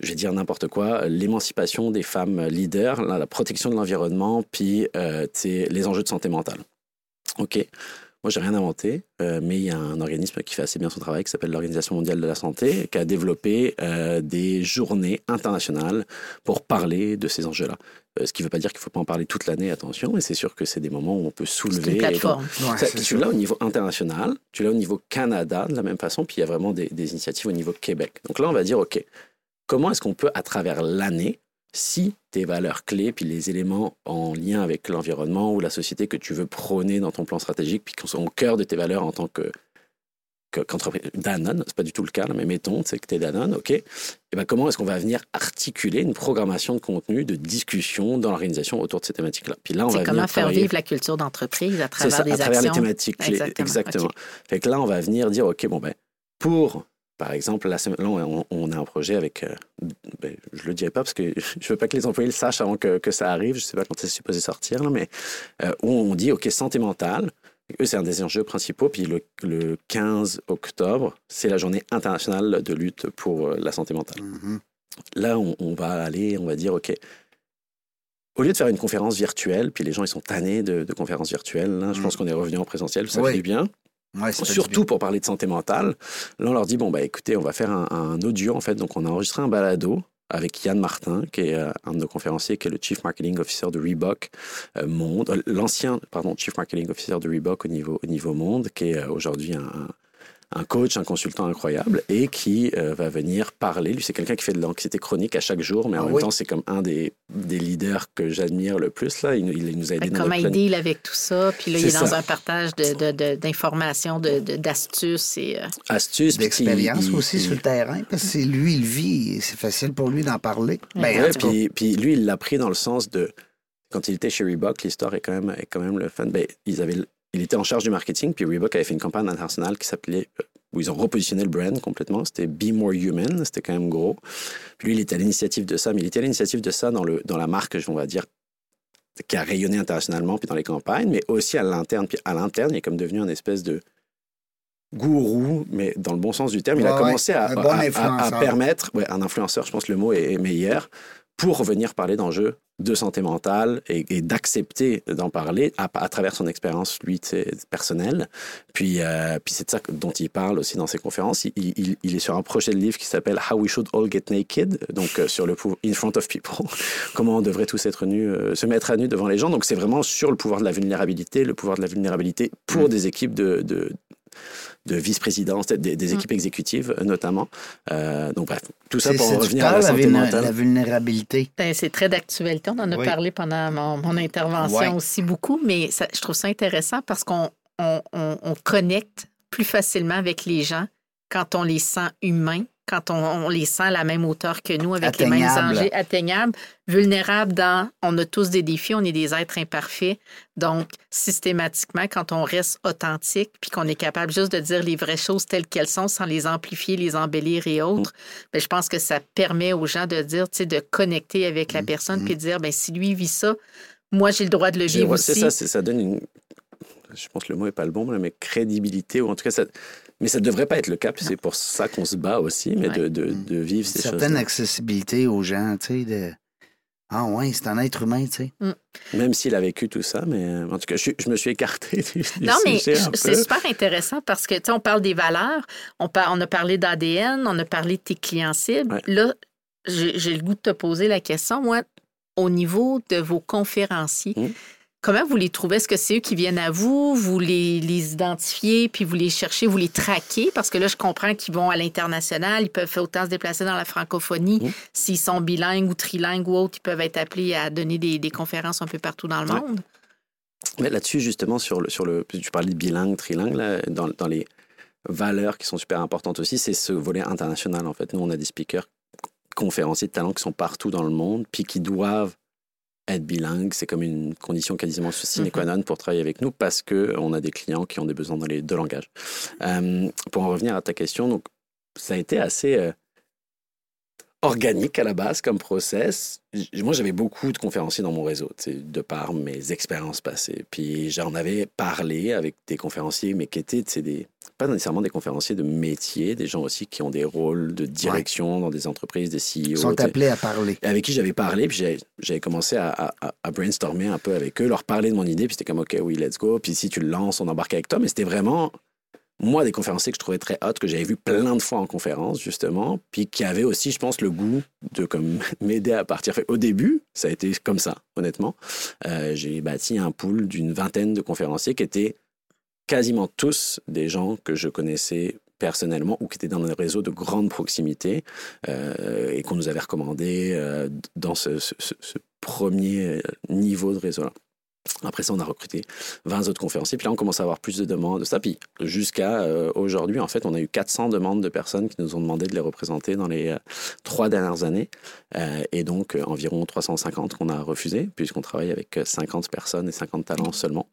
Je vais dire n'importe quoi, l'émancipation des femmes leaders, la, protection de l'environnement, puis euh, les enjeux de santé mentale. OK? Moi, j'ai rien inventé, euh, mais il y a un organisme qui fait assez bien son travail, qui s'appelle l'Organisation mondiale de la santé, qui a développé euh, des journées internationales pour parler de ces enjeux-là. Euh, ce qui ne veut pas dire qu'il ne faut pas en parler toute l'année, attention, mais c'est sûr que c'est des moments où on peut C'est soulever. une plateforme. Ouais, ça, tu l'as au niveau international, tu l'as au niveau Canada de la même façon, puis il y a vraiment des, des initiatives au niveau Québec. Donc là, on va dire, OK, comment est-ce qu'on peut, à travers l'année, si tes valeurs clés, puis les éléments en lien avec l'environnement ou la société que tu veux prôner dans ton plan stratégique, puis qui sont au cœur de tes valeurs en tant que que- qu'entreprise, Danone, c'est pas du tout le cas, mais mettons, c'est que tu es Danone, OK. Et ben, comment est-ce qu'on va venir articuler une programmation de contenu, de discussion dans l'organisation autour de ces thématiques-là? Puis là, on va comment venir faire travailler- vivre la culture d'entreprise à travers ça, des à travers les thématiques clés. Exactement, Exactement. Fait que là, on va venir dire, OK, bon, ben, pour, par exemple, la semaine, là, on, on a un projet avec, euh, ben, je le dirai pas parce que <laughs> je veux pas que les employés le sachent avant que, que ça arrive, je sais pas quand c'est supposé sortir, là, mais euh, où on dit, OK, santé mentale, eux, c'est un des enjeux principaux. Puis le, le 15 octobre, c'est la journée internationale de lutte pour euh, la santé mentale. Mhm. Là, on, on va aller, on va dire, OK, au lieu de faire une conférence virtuelle, puis les gens, ils sont tannés de, de conférences virtuelles, là, je Mm. pense qu'on est revenu en présentiel, ça Oui. fait du bien. Ouais, Surtout pour parler de santé mentale. Là, on leur dit, bon, bah, écoutez, on va faire un, un audio, en fait. Donc, on a enregistré un balado avec Yann Martin, qui est euh, un de nos conférenciers, qui est le Chief Marketing Officer de Reebok euh, Monde, euh, l'ancien, pardon, Chief Marketing Officer de Reebok au niveau, au niveau monde, qui est aujourd'hui un, un coach, un consultant incroyable et qui euh, va venir parler. Lui, c'est quelqu'un qui fait de l'anxiété chronique à chaque jour, mais en Ah même oui. temps, c'est comme un des, des leaders que j'admire le plus. Là. Il, nous- il nous a aidé comment il deal avec tout ça? Puis là, il est dans un partage de- de- de- d'informations, de, de- d'astuces. et euh, D'expérience aussi il- sur le terrain, parce que c'est lui, il vit, et c'est facile pour lui d'en parler. Ben, Ouais, en tout cas, puis, puis lui, il l'a pris dans le sens de. Quand il était chez Reebok, l'histoire est quand même, est quand même le fun. Ben, ils avaient, il était en charge du marketing, puis Reebok avait fait une campagne internationale qui s'appelait. euh, où ils ont repositionné le brand complètement. C'était Be More Human, c'était quand même gros. Puis lui, il était à l'initiative de ça, mais il était à l'initiative de ça dans, le, dans la marque, on va dire, qui a rayonné internationalement, puis dans les campagnes, mais aussi à l'interne. Puis à l'interne, il est comme devenu un espèce de gourou, mais dans le bon sens du terme. Il a commencé ouais, à, un bon à- à- à influenceur. permettre, ouais, un influenceur, je pense que le mot est, est meilleur, pour venir parler d'enjeux de santé mentale et, et d'accepter d'en parler à, à travers son expérience, lui, personnelle. Puis, euh, puis c'est de ça dont il parle aussi dans ses conférences. Il, il- il est sur un projet de livre qui s'appelle How We Should All Get Naked, donc euh, sur le pouvoir in front of people, <laughs> comment on devrait tous être nus, euh, se mettre à nu devant les gens. Donc c'est vraiment sur le pouvoir de la vulnérabilité, le pouvoir de la vulnérabilité pour des équipes de, de de vice-présidence, des, des équipes exécutives euh, notamment. Euh, donc bref, tout ça pour en revenir à la santé mentale. la vulnérabilité. Ben, c'est très d'actualité. On en a Oui. parlé pendant mon, mon intervention Ouais. aussi beaucoup, mais ça- je trouve ça intéressant parce qu'on on, on- on connecte plus facilement avec les gens quand on les sent humains, quand on, on les sent à la même hauteur que nous, avec les mêmes enjeux, atteignables, vulnérables dans on a tous des défis, on est des êtres imparfaits. Donc, systématiquement, quand on reste authentique, puis qu'on est capable juste de dire les vraies choses telles qu'elles sont sans les amplifier, les embellir et autres, ben, je pense que ça permet aux gens de dire, tu sais, de connecter avec la personne, puis de dire, ben, si lui vit ça, moi, j'ai le droit de le vivre ouais, C'est ça, ça donne une. Je pense que le mot n'est pas le bon, mais crédibilité, ou en tout cas, ça. Mais ça ne devrait pas être le cas, puis c'est pour ça qu'on se bat aussi, mais de, de, de vivre ces Une certaine choses. accessibilité aux gens, tu sais, de... Ah ouais, c'est un être humain, tu sais. Même s'il a vécu tout ça, mais en tout cas, je, me suis écarté du, du Non, mais c'est super intéressant parce que, tu sais, on parle des valeurs, on, par- on a parlé d'ADN, on a parlé de tes clients cibles. Ouais. Là, j'ai j'ai le goût de te poser la question, moi, au niveau de vos conférenciers, Mm. Comment vous les trouvez? Est-ce que c'est eux qui viennent à vous, vous les, les identifiez, puis vous les cherchez, vous les traquez? Parce que là, je comprends qu'ils vont à l'international, ils peuvent autant se déplacer dans la francophonie. Mm. S'ils sont bilingues ou trilingues ou autres, ils peuvent être appelés à donner des, des conférences un peu partout dans le Ouais. monde. Mais là-dessus, justement, sur le, sur le, tu parlais de bilingue, trilingue, là, dans, dans les valeurs qui sont super importantes aussi, c'est ce volet international, en fait. Nous, on a des speakers, conférenciers de talent qui sont partout dans le monde, puis qui doivent être bilingues. C'est comme une condition quasiment sine qua non pour travailler avec nous parce qu'on a des clients qui ont des besoins dans les deux langages. Euh, pour en revenir à ta question, donc, ça a été assez euh, organique à la base comme process. Moi, j'avais beaucoup de conférenciers dans mon réseau, de par mes expériences passées. Puis j'en avais parlé avec des conférenciers, mais qui étaient, des, pas nécessairement des conférenciers de métier, des gens aussi qui ont des rôles de direction dans des entreprises, des CEO. Ils sont appelés à parler. avec qui j'avais parlé, puis j'avais- commencé à, à- à- à brainstormer un peu avec eux, leur parler de mon idée, puis c'était comme, OK, oui, let's go, puis si tu le lances, on embarque avec toi, mais c'était vraiment, moi, des conférenciers que je trouvais très hot, que j'avais vu plein de fois en conférence, justement, puis qui avaient aussi, je pense, le goût de comme <laughs> m'aider à partir. Fait, au début, ça a été comme ça, honnêtement. Euh, J'ai bâti un pool d'une vingtaine de conférenciers qui étaient quasiment tous des gens que je connaissais personnellement ou qui étaient dans un réseau de grande proximité euh, et qu'on nous avait recommandé euh, dans ce, premier niveau de réseau-là. Après ça, on a recruté 20 autres conférenciers. Puis là, on commence à avoir plus de demandes de ça. Puis jusqu'à euh, aujourd'hui, en fait, on a eu 400 demandes de personnes qui nous ont demandé de les représenter dans les euh, trois dernières années. Euh, et donc, environ 350 qu'on a refusé, puisqu'on travaille avec euh, 50 personnes et 50 talents seulement.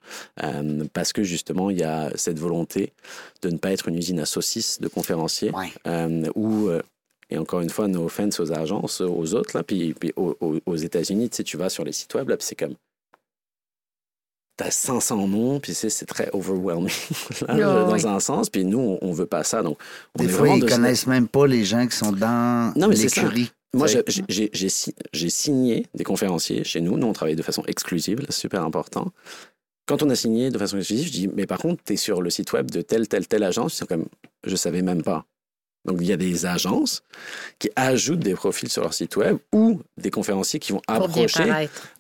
Parce que justement, il y a cette volonté de ne pas être une usine à saucisses de conférenciers Ouais. où, et encore une fois, no offense aux agences, aux autres, là, puis, puis aux, aux- aux États-Unis, tu sais, tu vas sur les sites web, là, puis c'est comme. T'as 500 noms, puis c'est c'est très overwhelming, <laughs> là, dans oui. un sens, puis nous, on, on veut pas ça. Donc, on Des est fois, vraiment ils de ce- connaissent même pas les gens qui sont dans Non, mais c'est ça. l'écurie. Moi, j'ai- j'ai j'ai si- j'ai signé des conférenciers chez nous. Nous, on travaille de façon exclusive, là, c'est super important. Quand on a signé de façon exclusive, je dis, mais par contre, tu es sur le site web de telle, telle, telle agence. Ils sont comme, je savais même pas. Donc, il y a des agences qui ajoutent des profils sur leur site web ou des conférenciers qui vont Pour approcher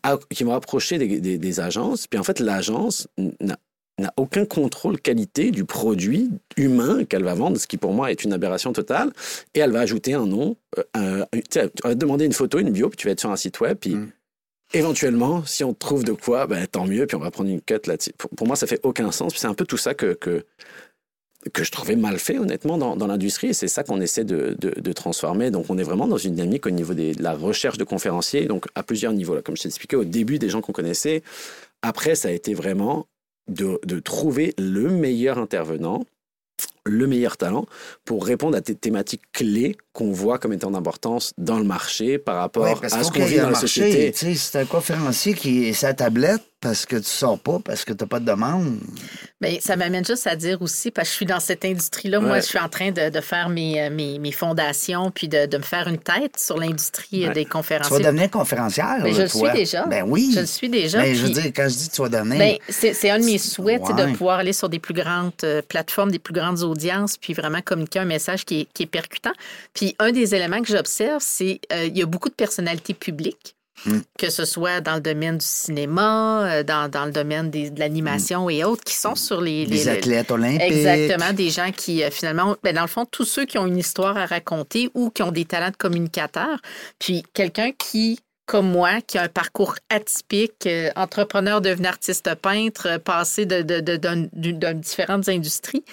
à- qui vont approcher des, des- des agences. Puis en fait, l'agence n'a aucun contrôle qualité du produit humain qu'elle va vendre, ce qui pour moi est une aberration totale. Et elle va ajouter un nom, euh, un- tu vas te demander une photo, une bio, puis tu vas être sur un site web, puis Mm. éventuellement, si on trouve de quoi, ben, tant mieux, puis on va prendre une cut là-dessus. Pour, pour moi, ça fait aucun sens. Puis c'est un peu tout ça que, que, que je trouvais mal fait, honnêtement, dans, dans l'industrie. Et c'est ça qu'on essaie de, de, transformer. Donc, on est vraiment dans une dynamique au niveau des- de la recherche de conférenciers, donc à plusieurs niveaux. Là. Comme je t'ai expliqué au début, des gens qu'on connaissait. Après, ça a été vraiment de, de trouver le meilleur intervenant, le meilleur talent pour répondre à des thématiques clés qu'on voit comme étant d'importance dans le marché par rapport Ouais, à ce qu'on vit dans la marché, société. c'est un conférencier qui est sa tablette parce que tu sors pas, parce que tu n'as pas de demande. Bien, ça m'amène juste à dire aussi, parce que je suis dans cette industrie-là, moi, je suis en train de, de faire mes, euh, mes, mes fondations, puis de, de me faire une tête sur l'industrie euh, Ouais. des Tu vas conférenciers. devenir conférencière. Mais là, je le suis déjà. Ben oui. Je le suis déjà. Ben, je veux dire, quand je dis tu vas devenir. Ben, c'est un de mes souhaits, Ouais. de pouvoir aller sur des plus grandes euh, plateformes, des plus grandes audiences, puis vraiment communiquer un message qui est, qui est percutant. Puis un des éléments que j'observe, c'est euh, il y a beaucoup de personnalités publiques, Mm. que ce soit dans le domaine du cinéma, euh, dans, dans le domaine des- de l'animation et autres, qui sont sur les... les, athlètes olympiques. Exactement, des gens qui, euh, finalement, ben, dans le fond, tous ceux qui ont une histoire à raconter ou qui ont des talents de communicateur. Puis quelqu'un qui, comme moi, qui a un parcours atypique, euh, entrepreneur devenu artiste peintre, euh, passé de, de, de, de différentes industries,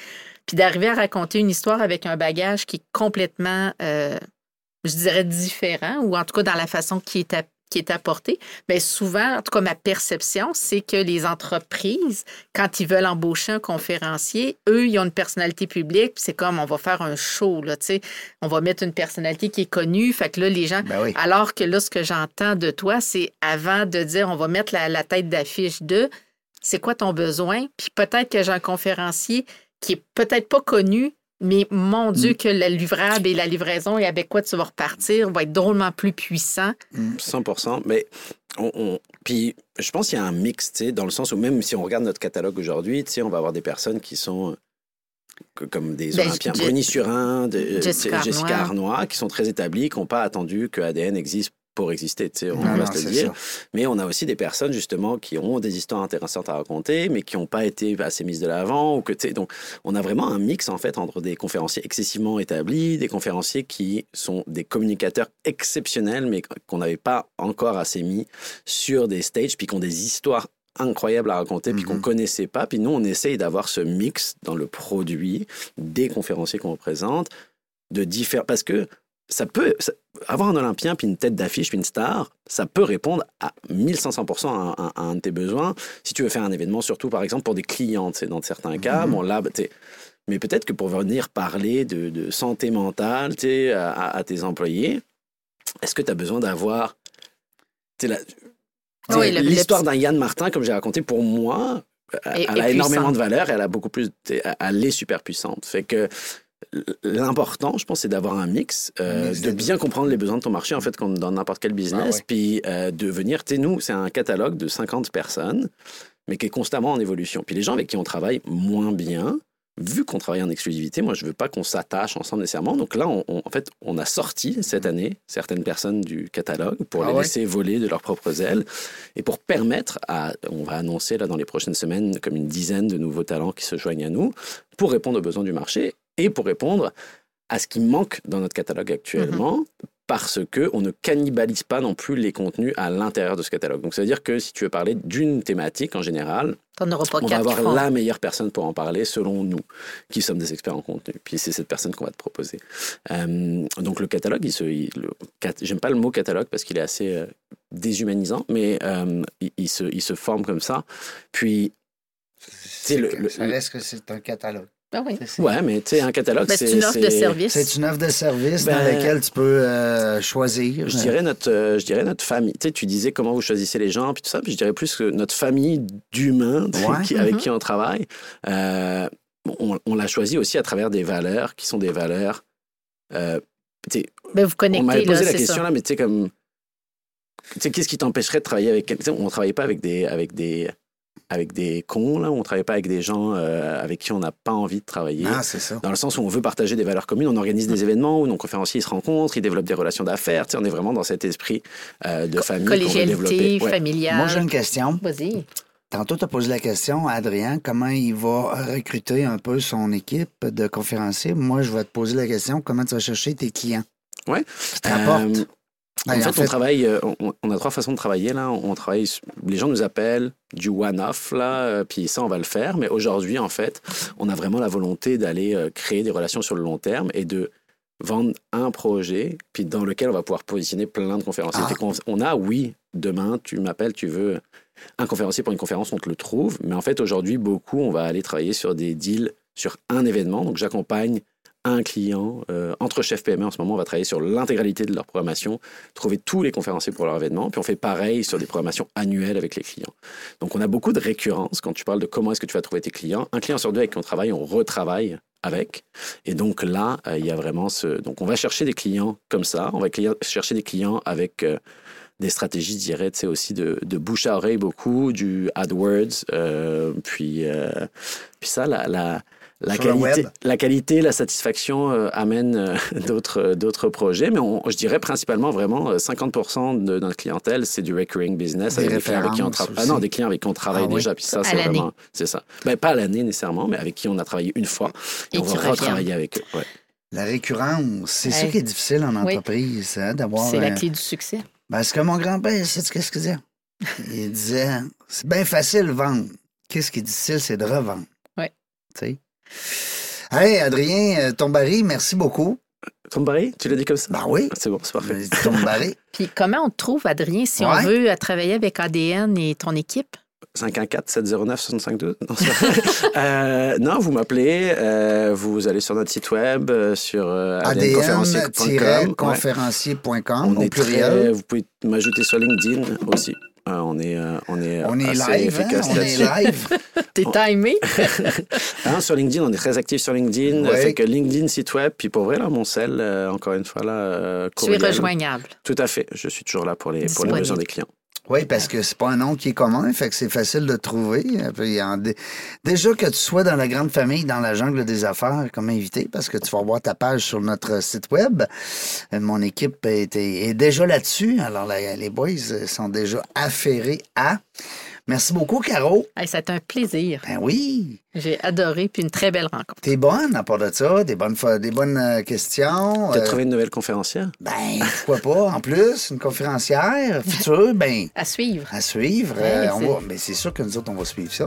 puis d'arriver à raconter une histoire avec un bagage qui est complètement, euh, je dirais, différent, ou en tout cas dans la façon qui est, app- qui est apportée, bien souvent, en tout cas ma perception, c'est que les entreprises, quand ils veulent embaucher un conférencier, eux, ils ont une personnalité publique, puis c'est comme on va faire un show, là, tu sais, on va mettre une personnalité qui est connue, fait que là, les gens... Ben oui. Alors que là, ce que j'entends de toi, c'est avant de dire on va mettre la, la tête d'affiche de c'est quoi ton besoin, puis peut-être que j'ai un conférencier qui est peut-être pas connu, mais mon Dieu, que le livrable et la livraison et avec quoi tu vas repartir va être drôlement plus puissant. 100%. Mais on, on- Puis je pense qu'il y a un mix, tu sais, dans le sens où même si on regarde notre catalogue aujourd'hui, tu sais, on va avoir des personnes qui sont euh, comme des Ben, Olympiens. Bruni Surin, de, euh, Jessica sais, Jessica Arnois. Arnois, qui sont très établis, qui n'ont pas attendu que ADN existe pour exister, tu sais, on Non, va non, se le dire. Mais on a aussi des personnes, justement, qui ont des histoires intéressantes à raconter, mais qui n'ont pas été assez mises de l'avant. Ou que, tu sais, donc, on a vraiment un mix, en fait, entre des conférenciers excessivement établis, des conférenciers qui sont des communicateurs exceptionnels, mais qu'on n'avait pas encore assez mis sur des stages, puis qui ont des histoires incroyables à raconter, puis qu'on Mhm. connaissait pas. Puis nous, on essaye d'avoir ce mix dans le produit des conférenciers qu'on représente, de différents... Parce que ça peut... ça- avoir un Olympien, puis une tête d'affiche, puis une star, ça peut répondre à 1500% à, un- à un de tes besoins. Si tu veux faire un événement, surtout par exemple pour des clients, tu sais, dans certains cas, Mhm. bon là, tu mais peut-être que pour venir parler de, de santé mentale à, à- à tes employés, est-ce que tu as besoin d'avoir le l'histoire d'un Yann Martin, comme j'ai raconté, pour moi, Et- elle et a énormément de valeur, elle a beaucoup plus, elle est super puissante. Fait que l'important, je pense, c'est d'avoir un mix, euh, de bien comprendre les besoins de ton marché, en fait, comme dans n'importe quel business, Ah ouais. puis euh, de venir, tu sais, nous, c'est un catalogue de 50 personnes, mais qui est constamment en évolution. Puis les gens avec qui on travaille moins bien, vu qu'on travaille en exclusivité, moi, je veux pas qu'on s'attache ensemble nécessairement. Donc là, on, on- en fait, on a sorti cette année certaines personnes du catalogue pour Ah les ouais? laisser voler de leurs propres ailes et pour permettre à, on va annoncer là dans les prochaines semaines comme une dizaine de nouveaux talents qui se joignent à nous pour répondre aux besoins du marché et pour répondre à ce qui manque dans notre catalogue actuellement. Parce que on ne cannibalise pas non plus les contenus à l'intérieur de ce catalogue. Donc, ça veut dire que si tu veux parler d'une thématique en général, on va avoir font. la meilleure personne pour en parler selon nous, qui sommes des experts en contenu. Puis c'est cette personne qu'on va te proposer. Euh, donc le catalogue, il se, il- le cat- j'aime pas le mot catalogue parce qu'il est assez euh, déshumanisant, mais euh, il, il se, il se forme comme ça. Puis C'est le- que- le- ça que c'est un catalogue. Ah oui. Mais tu sais un catalogue, Ben, c'est une offre de service. C'est une offre de service dans Ben, laquelle tu peux euh, choisir. Je dirais notre, euh, je dirais notre famille. Tu sais, tu disais comment vous choisissez les gens, puis tout ça. Puis je dirais plus que notre famille d'humains Ouais. qui- avec Mhm. qui on travaille, euh, on, on l'a choisi aussi à travers des valeurs qui sont des valeurs. euh, Ben, vous on connectez, m'avait là, posé la question ça. là, mais tu sais comme, tu sais, qu'est-ce qui t'empêcherait de travailler avec quelqu'un On travaillait pas avec des, avec des, avec des cons là. On travaille pas avec des gens euh, avec qui on n'a pas envie de travailler. Ah, c'est ça. Dans le sens où on veut partager des valeurs communes, on organise des événements où nos conférenciers se rencontrent, ils développent des relations d'affaires. Tu sais, on est vraiment dans cet esprit euh, de famille qu'on veut Collégialité. Ouais. familiale. Moi, j'ai une question. Vas-y. Tantôt, tu as posé la question à Adrien, comment il va recruter un peu son équipe de conférenciers? Moi, je vais te poser la question, comment tu vas chercher tes clients? Oui. Qui te rapportent? Euh, en, fait, on travaille, euh, on, on a trois façons de travailler là. On travaille, les gens nous appellent du one-off là, euh, puis ça on va le faire. Mais aujourd'hui, en fait, on a vraiment la volonté d'aller euh, créer des relations sur le long terme et de vendre un projet, puis dans lequel on va pouvoir positionner plein de conférenciers. Ah. On a, oui, demain, tu m'appelles, tu veux un conférencier pour une conférence, on te le trouve. Mais en fait, aujourd'hui, beaucoup, on va aller travailler sur des deals sur un événement. Donc, j'accompagne un client euh, entre chefs PME en ce moment. On va travailler sur l'intégralité de leur programmation, trouver tous les conférenciers pour leur événement. Puis on fait pareil sur des programmations annuelles avec les clients. Donc, on a beaucoup de récurrence quand tu parles de comment est-ce que tu vas trouver tes clients. Un client sur deux avec qui on travaille, on retravaille avec. Et donc là, euh, il y a vraiment ce. Donc, on va chercher des clients comme ça. On va chercher des clients avec. euh, des stratégies, je dirais, aussi de, de bouche à oreille beaucoup, du AdWords, puis, puis ça, la, la, la, qualité, la qualité, la satisfaction euh, amènent euh, <laughs> d'autres, d'autres projets, mais on, je dirais principalement vraiment euh, 50% de notre clientèle, c'est du recurring business Des avec des clients avec qui on travaille. Ah non, aussi. des clients avec qui on travaille Ah oui. déjà, puis ça, c'est vraiment, c'est ça. Ben, pas à l'année nécessairement, mais avec qui on a travaillé une fois, et, Et on va retravailler avec eux. Ouais. La récurrence, c'est ça Hey. qui est difficile en Oui. entreprise, hein, d'avoir... C'est la euh, clé du succès. Parce que mon grand-père, sais-tu qu'est-ce qu'il disait? Il disait, c'est bien facile de vendre. Qu'est-ce qui est difficile, c'est de revendre. Ouais. Tu sais? Hey, Adrien euh, Tombari, merci beaucoup. Tom Barry, tu l'as dit comme ça? Ben oui. C'est bon, c'est parfait. Euh, Tombari. <laughs> Puis comment on te trouve, Adrien, si Ouais. on veut euh, travailler avec ADN et ton équipe? 514-709-6512. Non, c'est pas vrai. <laughs> Euh, non, vous m'appelez, euh, vous allez sur notre site web, euh, sur euh. Ouais. adn-conférencier.com On au est pluriel. très, vous pouvez m'ajouter sur LinkedIn aussi. Euh, on est, euh, on est, On est assez live, hein? efficace On est live. <laughs> T'es timé? <laughs> Hein, sur LinkedIn, on est très actif sur LinkedIn. Ouais. Fait que LinkedIn, site web, puis pour vrai, là, mon sel, euh, encore une fois, là, euh, tu es courriel. rejoignable. Tout à fait. Je suis toujours là pour les, pour les besoins des clients. Oui, parce que c'est pas un nom qui est commun, fait que c'est facile de trouver. Déjà que tu sois dans la grande famille, dans la jungle des affaires comme invité, parce que tu vas voir ta page sur notre site web. Euh, Mon équipe est, déjà là-dessus. Alors, les boys sont déjà affairés à. Merci beaucoup, Caro. Hey, ça a été un plaisir. Ben oui. J'ai adoré, puis une très belle rencontre. T'es bonne à part de ça, des bonnes, des bonnes euh, questions. Tu as Euh, trouvé une nouvelle conférencière? ben, pourquoi pas? En plus, une conférencière future, ben, À suivre. À suivre. Ouais, euh, on c'est- va, mais c'est sûr que nous autres, on va suivre ça.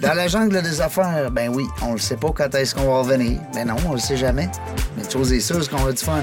Dans la jungle des affaires, ben oui, on ne sait pas quand est-ce qu'on va revenir. Ben non, on le sait jamais. Mais une chose est sûre, c'est qu'on a du fun.